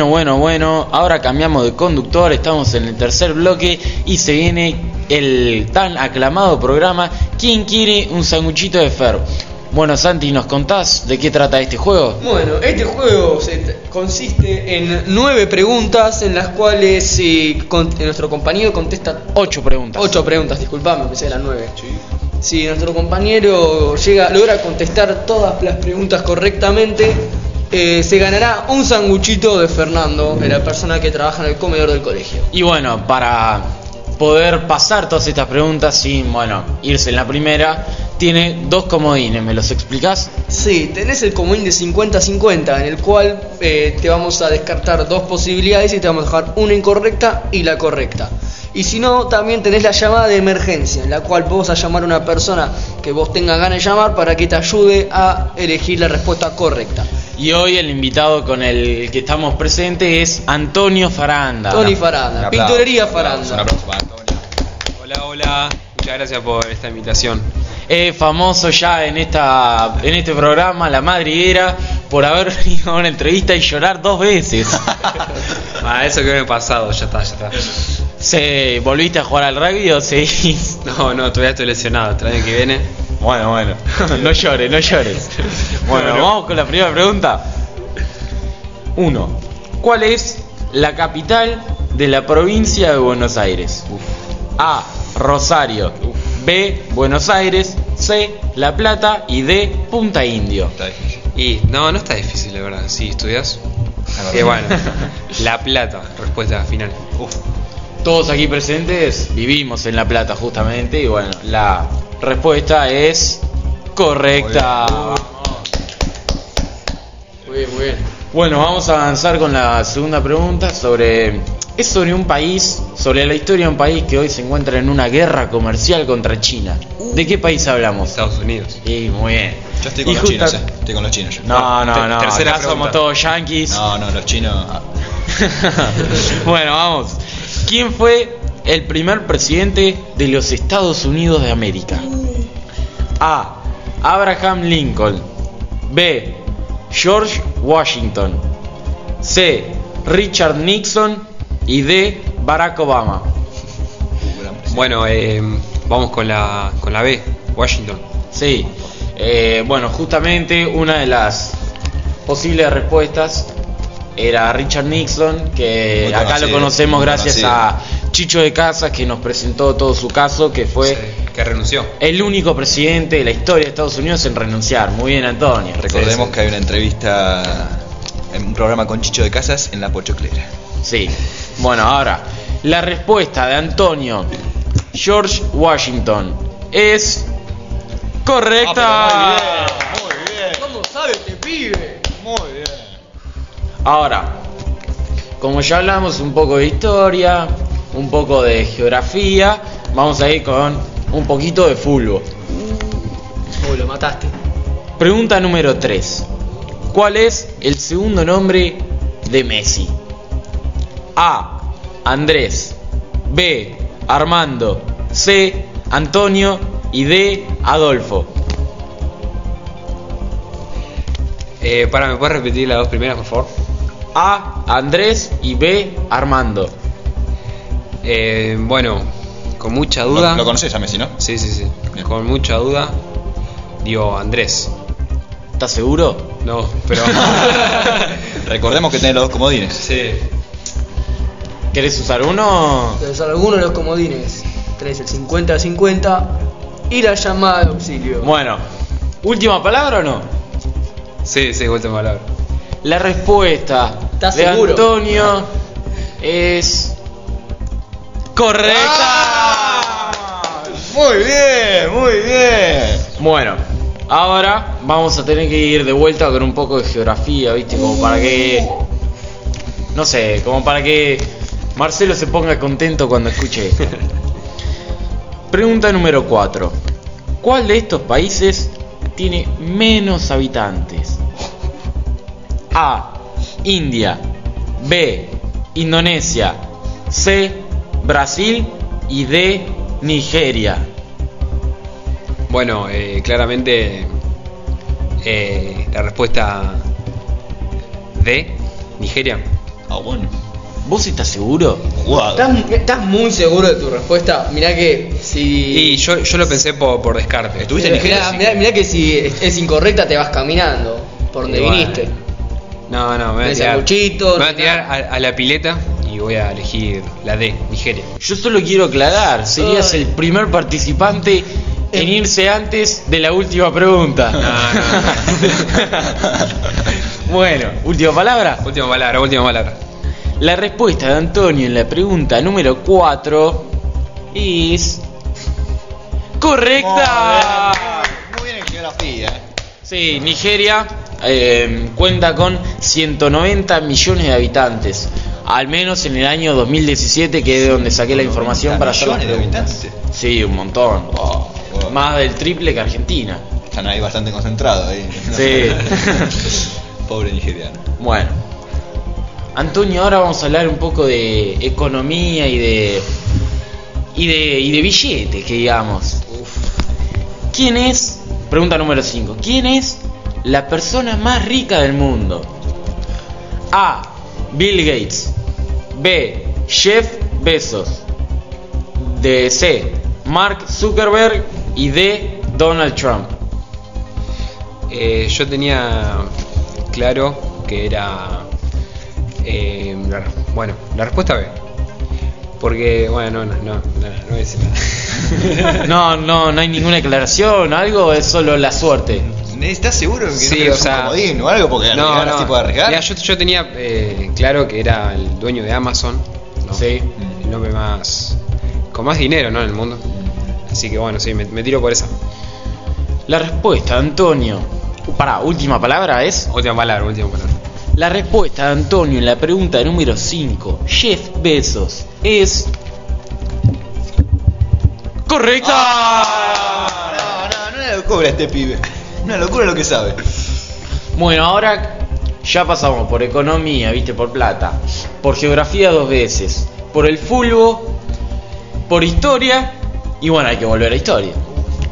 Bueno, bueno, bueno, ahora cambiamos de conductor, estamos en el tercer bloque y se viene el tan aclamado programa ¿Quién quiere un sanguchito de Fer? Bueno, Santi, ¿nos contás de qué trata este juego? Bueno, este juego se consiste en nueve preguntas en las cuales eh, con- nuestro compañero contesta Ocho preguntas. ocho preguntas, disculpame, pensé en las nueve. Si nuestro compañero llega, logra contestar todas las preguntas correctamente, eh, se ganará un sanguchito de Fernando, de la persona que trabaja en el comedor del colegio. Y bueno, para poder pasar todas estas preguntas sin, bueno, irse en la primera, tiene dos comodines, ¿me los explicás? Sí, tenés el comodín de 50-50, en el cual eh, te vamos a descartar dos posibilidades y te vamos a dejar una incorrecta y la correcta. Y si no, también tenés la llamada de emergencia, en la cual vos a llamar a una persona que vos tengas ganas de llamar para que te ayude a elegir la respuesta correcta. Y hoy el invitado con el que estamos presentes es Antonio Faranda. Tony Faranda, Pintorería Faranda. Hola, hola. Muchas gracias por esta invitación. Es famoso ya en esta en este programa, La Madriguera, por haber ido a una entrevista y llorar dos veces. Ah, eso que me ha pasado, ya está, ya está. ¿Se volviste a jugar al rugby o seguís? No, no, todavía estoy lesionado. El año que viene. Bueno, bueno. No llores, no llores. Bueno, vamos con la primera pregunta. Uno. ¿Cuál es la capital de la provincia de Buenos Aires? A. Rosario. B. Buenos Aires. C. La Plata. Y D. Punta Indio. Y no, no está difícil, la verdad. Si estudias. Eh, bueno, La Plata, respuesta final. Todos aquí presentes vivimos en La Plata justamente y bueno, la respuesta es correcta. Muy bien, muy bien. Bueno, vamos a avanzar con la segunda pregunta sobre es sobre un país, sobre la historia de un país que hoy se encuentra en una guerra comercial contra China. ¿De qué país hablamos? Estados Unidos. Sí, muy bien. Yo estoy con Y los chinos, eh. Estoy con los chinos yo. No, no, no. Tercera acá somos todos yanquis. No, no, los chinos. bueno, vamos. ¿Quién fue el primer presidente de los Estados Unidos de América? A. Abraham Lincoln. B. George Washington. C. Richard Nixon. Y D. Barack Obama. Bueno, eh, vamos con la, con la B, Washington. Sí. Eh, bueno, justamente una de las posibles respuestas era Richard Nixon, que Muy acá conocido, lo conocemos muy gracias conocido. a Chicho de Casas, que nos presentó todo su caso, que fue Que renunció. el único presidente de la historia de Estados Unidos en renunciar. Muy bien, Antonio. Recordemos que hay una entrevista en un programa con Chicho de Casas en La Pochoclera. Sí. Bueno, ahora, la respuesta de Antonio George Washington es correcta. ¿Cómo sabe este pibe? Muy bien. Ahora, como ya hablamos un poco de historia, un poco de geografía, vamos a ir con un poquito de fútbol. Uy, lo mataste. Pregunta número 3. ¿Cuál es el segundo nombre de Messi? A. Andrés. B. Armando. C. Antonio. Y D. Adolfo. Eh, para, ¿me puedes repetir las dos primeras, por favor? A. Andrés. Y B. Armando. Eh, bueno, con mucha duda. Lo, lo conoces a Messi, ¿no? Sí, sí, sí. Con mucha duda, digo Andrés. ¿Estás seguro? No, pero. Recordemos que tenés los dos comodines. sí. ¿Querés usar uno? Entonces, alguno de los comodines. Tenés el 50-50 y la llamada de auxilio. Bueno, ¿última palabra o no? Sí, sí, última palabra. La respuesta ¿Estás de seguro? Antonio es correcta. Muy bien, muy bien. Bueno, ahora vamos a tener que ir de vuelta con un poco de geografía, ¿viste? Como para que no sé, como para que Marcelo se ponga contento cuando escuche esto. Pregunta número 4. ¿Cuál de estos países tiene menos habitantes? A. India. B. Indonesia. C. Brasil. Y D. Nigeria. Bueno, eh, claramente eh, la respuesta D, Nigeria. Ah, bueno. ¿Vos estás seguro? ¿Estás, estás muy seguro de tu respuesta? Mirá que si. Y yo, yo lo pensé por, por descarte. ¿Estuviste en Nigeria? Mirá, Sí. mirá- mirá que si es, es incorrecta te vas caminando por donde Y bueno. viniste. No, no, me voy a tirar, me voy a, tirar a, a la pileta y voy a elegir la D, Nigeria. Yo solo quiero aclarar, serías Ay. el primer participante en irse antes de la última pregunta. bueno, última palabra. Última palabra, última palabra. La respuesta de Antonio en la pregunta número 4 es correcta. Muy bien en geografía. eh. Sí, Nigeria eh, cuenta con 190 millones de habitantes. Al menos en el año 2017, que es de donde saqué la información para hacer las de preguntas. habitantes. Sí, un montón. Wow. Más del triple que Argentina. Están ahí bastante concentrados ahí. Sí. Pobre nigeriano. Bueno. Antonio, ahora vamos a hablar un poco de economía y de. y de. y de billetes, que digamos. ¿Quién es? Pregunta número 5. ¿Quién es la persona más rica del mundo? A. Bill Gates. B. Jeff Bezos. D. C. Mark Zuckerberg. Y D. Donald Trump. Eh, yo tenía claro que era. eh, la- bueno, la respuesta B. Porque, bueno, no, no, no, no, no voy a decir nada. No, no, no hay ninguna aclaración, algo es solo la suerte. ¿Estás seguro que Sí, no o sea- un comodín o algo? Porque no, no. así puede arriesgar. Mira, yo, yo tenía eh, claro que era el dueño de Amazon. ¿no? Sí. El hombre más. con más dinero, ¿no? En el mundo. Así que bueno, sí, me, me tiro por esa. La respuesta, Antonio. Para, última palabra es. Última palabra, última palabra. La respuesta de Antonio en la pregunta número 5, Jeff Bezos, es. ¡Correcta! Ah, no, no, no una locura este pibe. Una locura lo que sabe. Bueno, ahora ya pasamos por economía, viste, por plata, por geografía dos veces, por el fútbol, por historia y bueno, hay que volver a historia.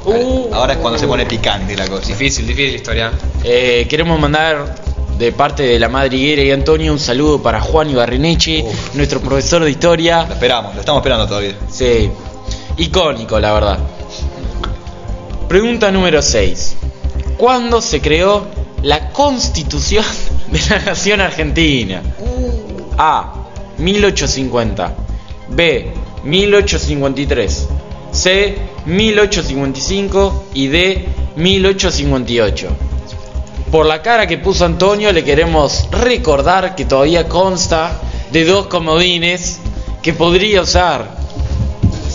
Uh. Ahora es cuando se pone picante la cosa. Difícil, difícil la historia. Eh, queremos mandar de parte de la Madre Higuera y Antonio un saludo para Juan Ibarreneche, Uf. nuestro profesor de historia. Lo esperamos, lo estamos esperando todavía. Sí, icónico, la verdad. Pregunta número 6. ¿Cuándo se creó la Constitución de la Nación Argentina? A. 1850. B. 1853. C. 1855. Y D. 1858. Por la cara que puso Antonio le queremos recordar que todavía consta de dos comodines que podría usar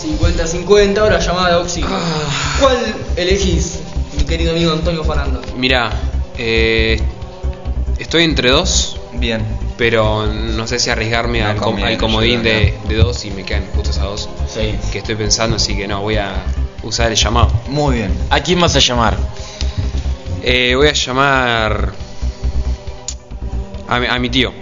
50-50, ahora llamada de auxilio. Ah. ¿Cuál elegís, mi querido amigo Antonio Faranda? Mira, eh, estoy entre dos, Bien. pero no sé si arriesgarme No al, com- conviene, al comodín de, de dos y me quedan justo esas dos Sí. que estoy pensando, así que no, voy a usar el llamado. Muy bien. ¿A quién vas a llamar? Eh, voy a llamar a mi, a mi tío.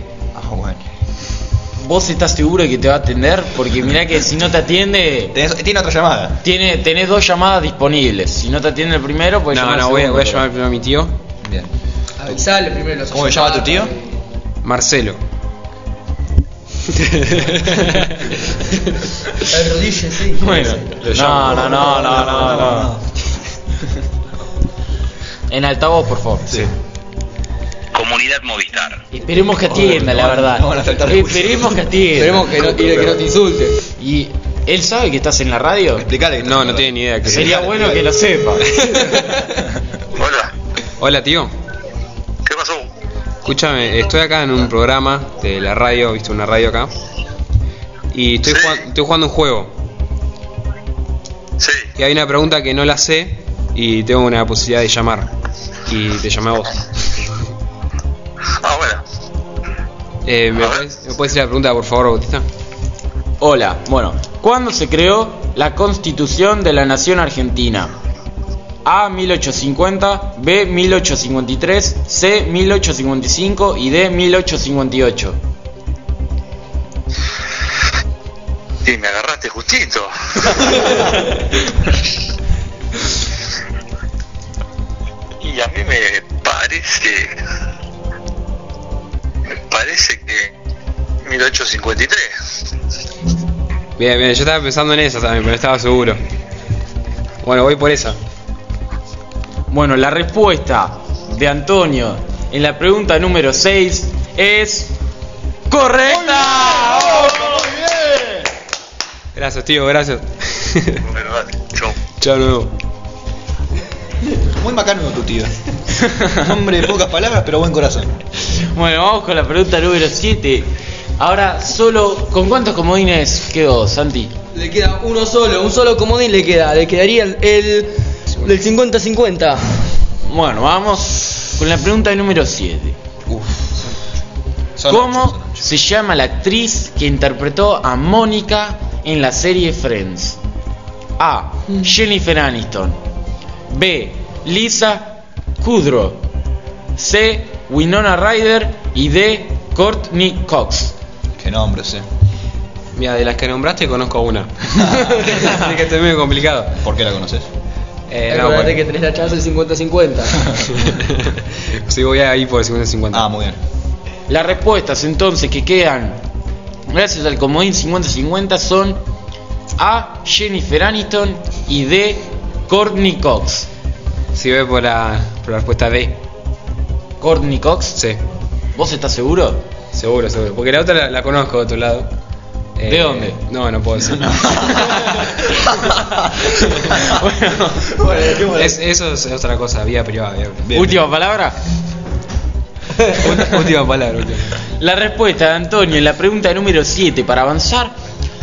¿Vos estás seguro de que te va a atender? Porque mirá que si no te atiende, Tenés- tiene otra llamada. tiene, tenés dos llamadas disponibles. Si no te atiende el primero, pues no, no, voy, a- voy a llamar primero a mi tío, Bien. Avisale primero los ¿Cómo se llama tu tío? Marcelo. Arrodíllese. Bueno, no, no, no, no, no, no. En altavoz, por favor. Sí. Comunidad Movistar. Esperemos que atienda, la verdad. no Esperemos que atienda. Esperemos que no, que no te insulte. ¿Y él sabe que estás en la radio? Explicale que No, no tiene ni idea. que- Sería bueno que lo sepa. Hola, Hola tío, ¿qué pasó? escúchame, estoy acá en un programa de la radio, viste una radio acá, y estoy, Sí. jugando, estoy jugando un juego. Sí, Y hay una pregunta que no la sé y tengo una posibilidad de llamar. Y te llamé a vos. ah, bueno. Eh, ¿me, puedes, ¿Me puedes decir la pregunta, por favor, Bautista? Hola, bueno, ¿cuándo se creó la Constitución de la Nación Argentina? A 1850, B 1853, C 1855 y D 1858. Y me agarraste justito. y a mí me parece. Me parece que. 1853. Bien, bien, yo estaba pensando en esa también, pero estaba seguro. Bueno, voy por esa. Bueno, la respuesta de Antonio en la pregunta número 6 es correcta. Gracias, tío, gracias. Bueno, dale, chau. Chao, nuevo. Muy macanudo tu tío. Hombre de pocas palabras, pero buen corazón. Bueno, vamos con la pregunta número 7. Ahora, solo, ¿con cuántos comodines quedó, Santi? Le queda uno solo, un solo comodín le queda. Le quedaría el, el del 50-50. Bueno, vamos con la pregunta número 7. ¿Cómo se llama la actriz que interpretó a Mónica en la serie Friends? A. Jennifer Aniston. B. Lisa Kudrow. C. Winona Ryder. Y D. Courtney Cox. Qué nombre, sí. Mira, de las que nombraste conozco una. Así que estoy medio complicado. ¿Por qué la conoces? Eh, no, bueno. que tenés la chance del 50-50. Sí, voy a ir por el 50-50. Ah, muy bien. Las respuestas entonces que quedan gracias al comodín 50-50 son A. Jennifer Aniston y D. Courtney Cox. Sí, voy por la, por la respuesta D. ¿Courtney Cox? Sí, ¿Vos estás seguro? seguro, seguro. Porque la otra la, la conozco de otro lado. Eh, ¿De dónde? No, no puedo decir. Bueno, Es- eso es otra cosa, vía privada. vía- última palabra. Última palabra. última. La respuesta de Antonio en la pregunta número 7 para avanzar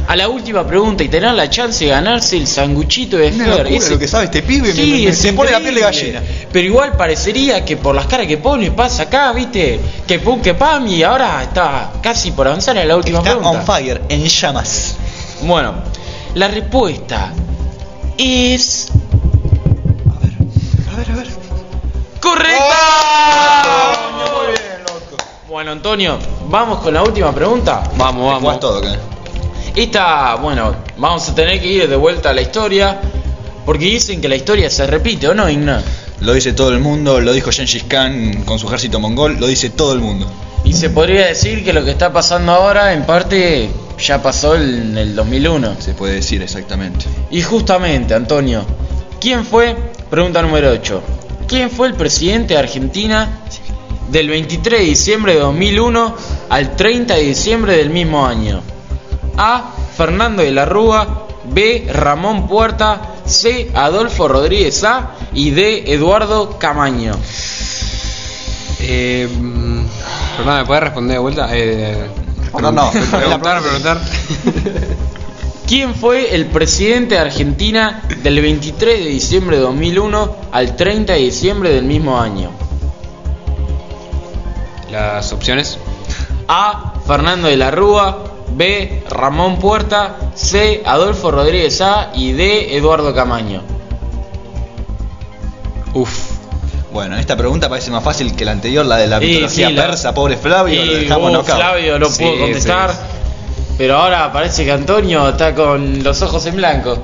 a la última pregunta y tener la chance de ganarse el sanguchito de Una Fer. Ese- lo que sabe este pibe, Sí, me- me- es se pone la piel de gallina. Pero igual parecería que por las caras que pone pasa acá, viste, que pum que pam y ahora está casi por avanzar a la última Está pregunta. on fire, en llamas. Bueno, la respuesta es A ver, a ver. correcta. Bueno, Antonio, vamos con la última pregunta. Vamos, vamos. todo, ¿qué? Esta, bueno, vamos a tener que ir de vuelta a la historia. Porque dicen que la historia se repite, ¿o no, Igna? Lo dice todo el mundo, lo dijo Gengis Khan con su ejército mongol, lo dice todo el mundo. Y se podría decir que lo que está pasando ahora, en parte, ya pasó en el 2001. Se puede decir exactamente. Y justamente, Antonio, ¿quién fue? Pregunta número 8. ¿Quién fue el presidente de Argentina del 23 de diciembre de 2001 al 30 de diciembre del mismo año? A. Fernando de la Rúa. B. Ramón Puerta. C. Adolfo Rodríguez A. Y D. Eduardo Camaño. Eh, mm, perdón, ¿me puedes responder de vuelta? Eh, No, no, preguntar, preguntar. ¿Quién fue el presidente de Argentina del 23 de diciembre de 2001 al 30 de diciembre del mismo año? Las opciones. A. Fernando de la Rúa. B. Ramón Puerta. C. Adolfo Rodríguez A. Y D. Eduardo Camaño. Uf. Bueno, esta pregunta parece más fácil que la anterior, la de la mitología sí, la- persa, pobre Flavio, lo Y, dejamos uh. Flavio no Sí, pudo contestar. sí. Pero ahora parece que Antonio está con los ojos en blanco.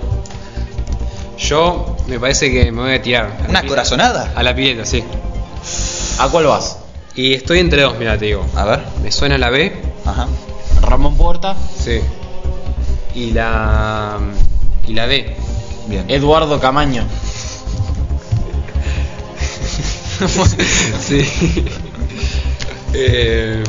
Yo me parece que me voy a tirar. a ¿Una corazonada? A la pileta, sí. ¿A cuál vas? Y estoy entre dos, mira, te digo. A ver. Me suena la B, Ajá. Ramón Puerta. sí. Y la. Y la D. Bien. Eduardo Camaño. sí. Eh,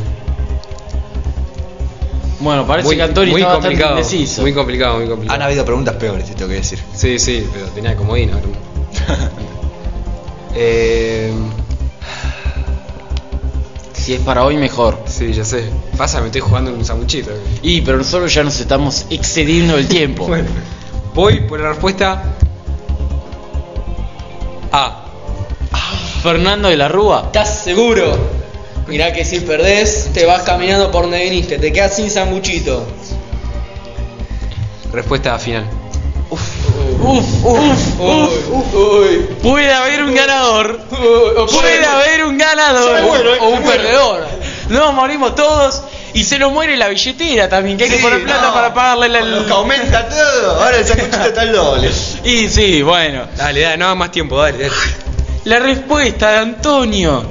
Bueno, parece muy, que Antonio muy complicado. indeciso. Muy complicado, muy complicado. Han habido preguntas peores, te tengo que decir. Sí, sí, pero tenía comodín. eh, Si es para hoy, mejor. sí, ya sé. Pasa, me estoy jugando en un sanguchito. Y, pero nosotros ya nos estamos excediendo el tiempo. Bueno, voy por la respuesta A. Fernando de la Rúa. ¿Estás seguro? Mirá que si perdés, te vas caminando por donde viniste, te quedas sin sanguchito. Respuesta final. Uf, uf, uf. Uy, Puede haber un ganador. Puede haber un ganador. o un perdedor. No, morimos todos. Y se nos muere la billetera también, que hay que poner plata no. para pagarle la aumenta todo, ahora el sanguchito está al doble. Y sí, bueno. Dale, dale, no hagas más tiempo, dale, dale. La respuesta de Antonio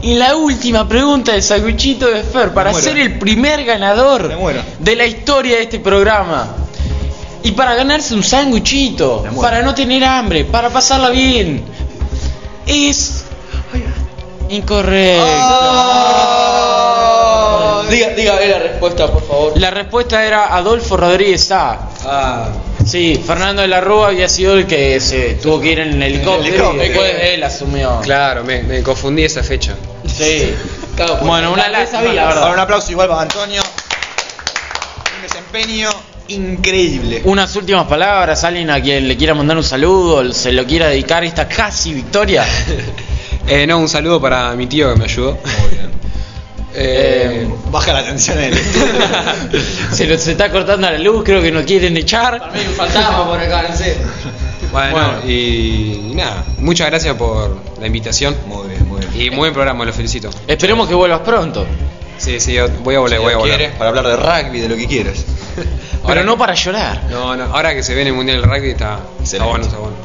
Y la última pregunta del sanguchito de Fer, para muero. ser el primer ganador de la historia de este programa. Y para ganarse un muero. para no tener hambre, para pasarla bien. Es incorrecto. Diga, diga la respuesta, por favor. La respuesta era Adolfo Rodríguez A. Ah, Sí, Fernando de la Rúa había sido el que se tuvo que ir en el helicóptero y después él asumió. claro, me, me confundí esa fecha. Sí. Claro, pues, Bueno, una la- lástima, sabía, la verdad. Ahora un aplauso igual para Antonio. Un desempeño increíble. Unas últimas palabras, alguien a quien le quiera mandar un saludo, se lo quiera dedicar esta casi victoria. Eh, no, un saludo para mi tío que me ayudó. Muy bien. Eh, Baja la tensión en él. se nos está cortando la luz, creo que nos quieren echar. Para mí hay un fantasma por acá, no sé. bueno, Bueno. Y, y nada, muchas gracias por la invitación. Muy bien, muy bien. Y muy buen programa, lo felicito. Esperemos que vuelvas pronto, Sí, sí, yo voy a volver, Si voy a volver. quieres, para hablar de rugby, de lo que quieras. pero no para llorar. No, no, ahora que se viene el Mundial del Rugby está, está bueno, está bueno.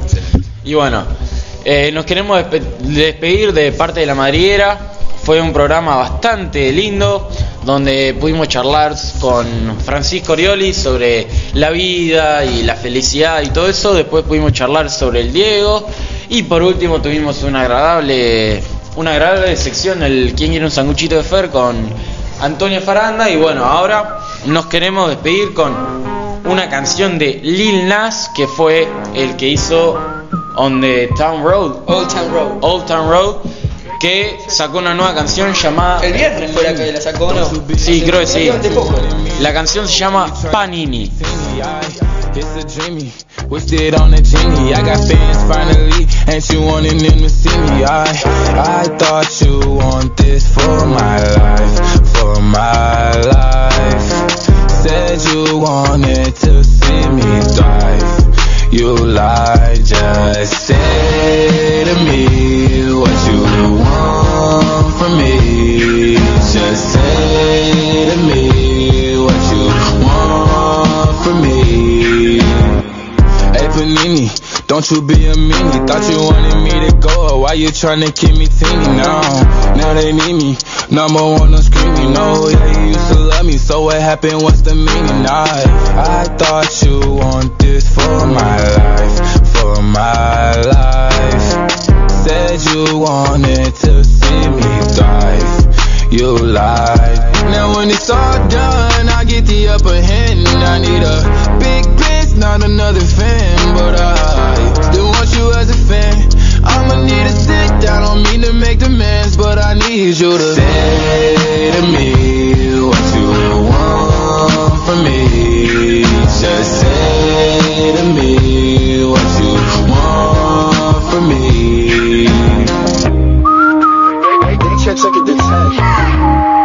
Y bueno, eh, nos queremos despe- despedir de parte de la madriguera. Fue un programa bastante lindo donde pudimos charlar con Francisco Orioli sobre la vida y la felicidad y todo eso. Después pudimos charlar sobre el Diego. Y por último tuvimos una agradable, una agradable sección, el ¿Quién quiere un sanguchito de Fer? con Antonio Faranda. Y bueno, ahora nos queremos despedir con una canción de Lil Nas que fue el que hizo On the Town Road, Old Town Road. Old Town Road, que sacó una nueva canción llamada. El viernes fue la que la sacó, ¿no? Sí, creo que sí. La canción se llama Panini. It's a dreamy, wished it on a genie. I got fans finally, and you wanting them to see me. I, I thought you want this for my life, for my life. Said you wanted to see me thrive. You lied, just say to me what you want from me. Just say to me what you want from me. Panini, don't you be a meanie. Thought you wanted me to go, why you tryna keep me teeny now? Now they need me, number one on screaming. No, yeah, you used to love me, so what happened? What's the meaning? I, I thought you want this for my life, for my life. Said you wanted to see me thrive. You lied. Now when it's all done, I get the upper hand. I need a not another fan, but I still want you as a fan. I'ma need a sit down, don't mean to make demands, but I need you to say to me what you want from me. Just say to me what you want from me. They, they, they can't it to 10.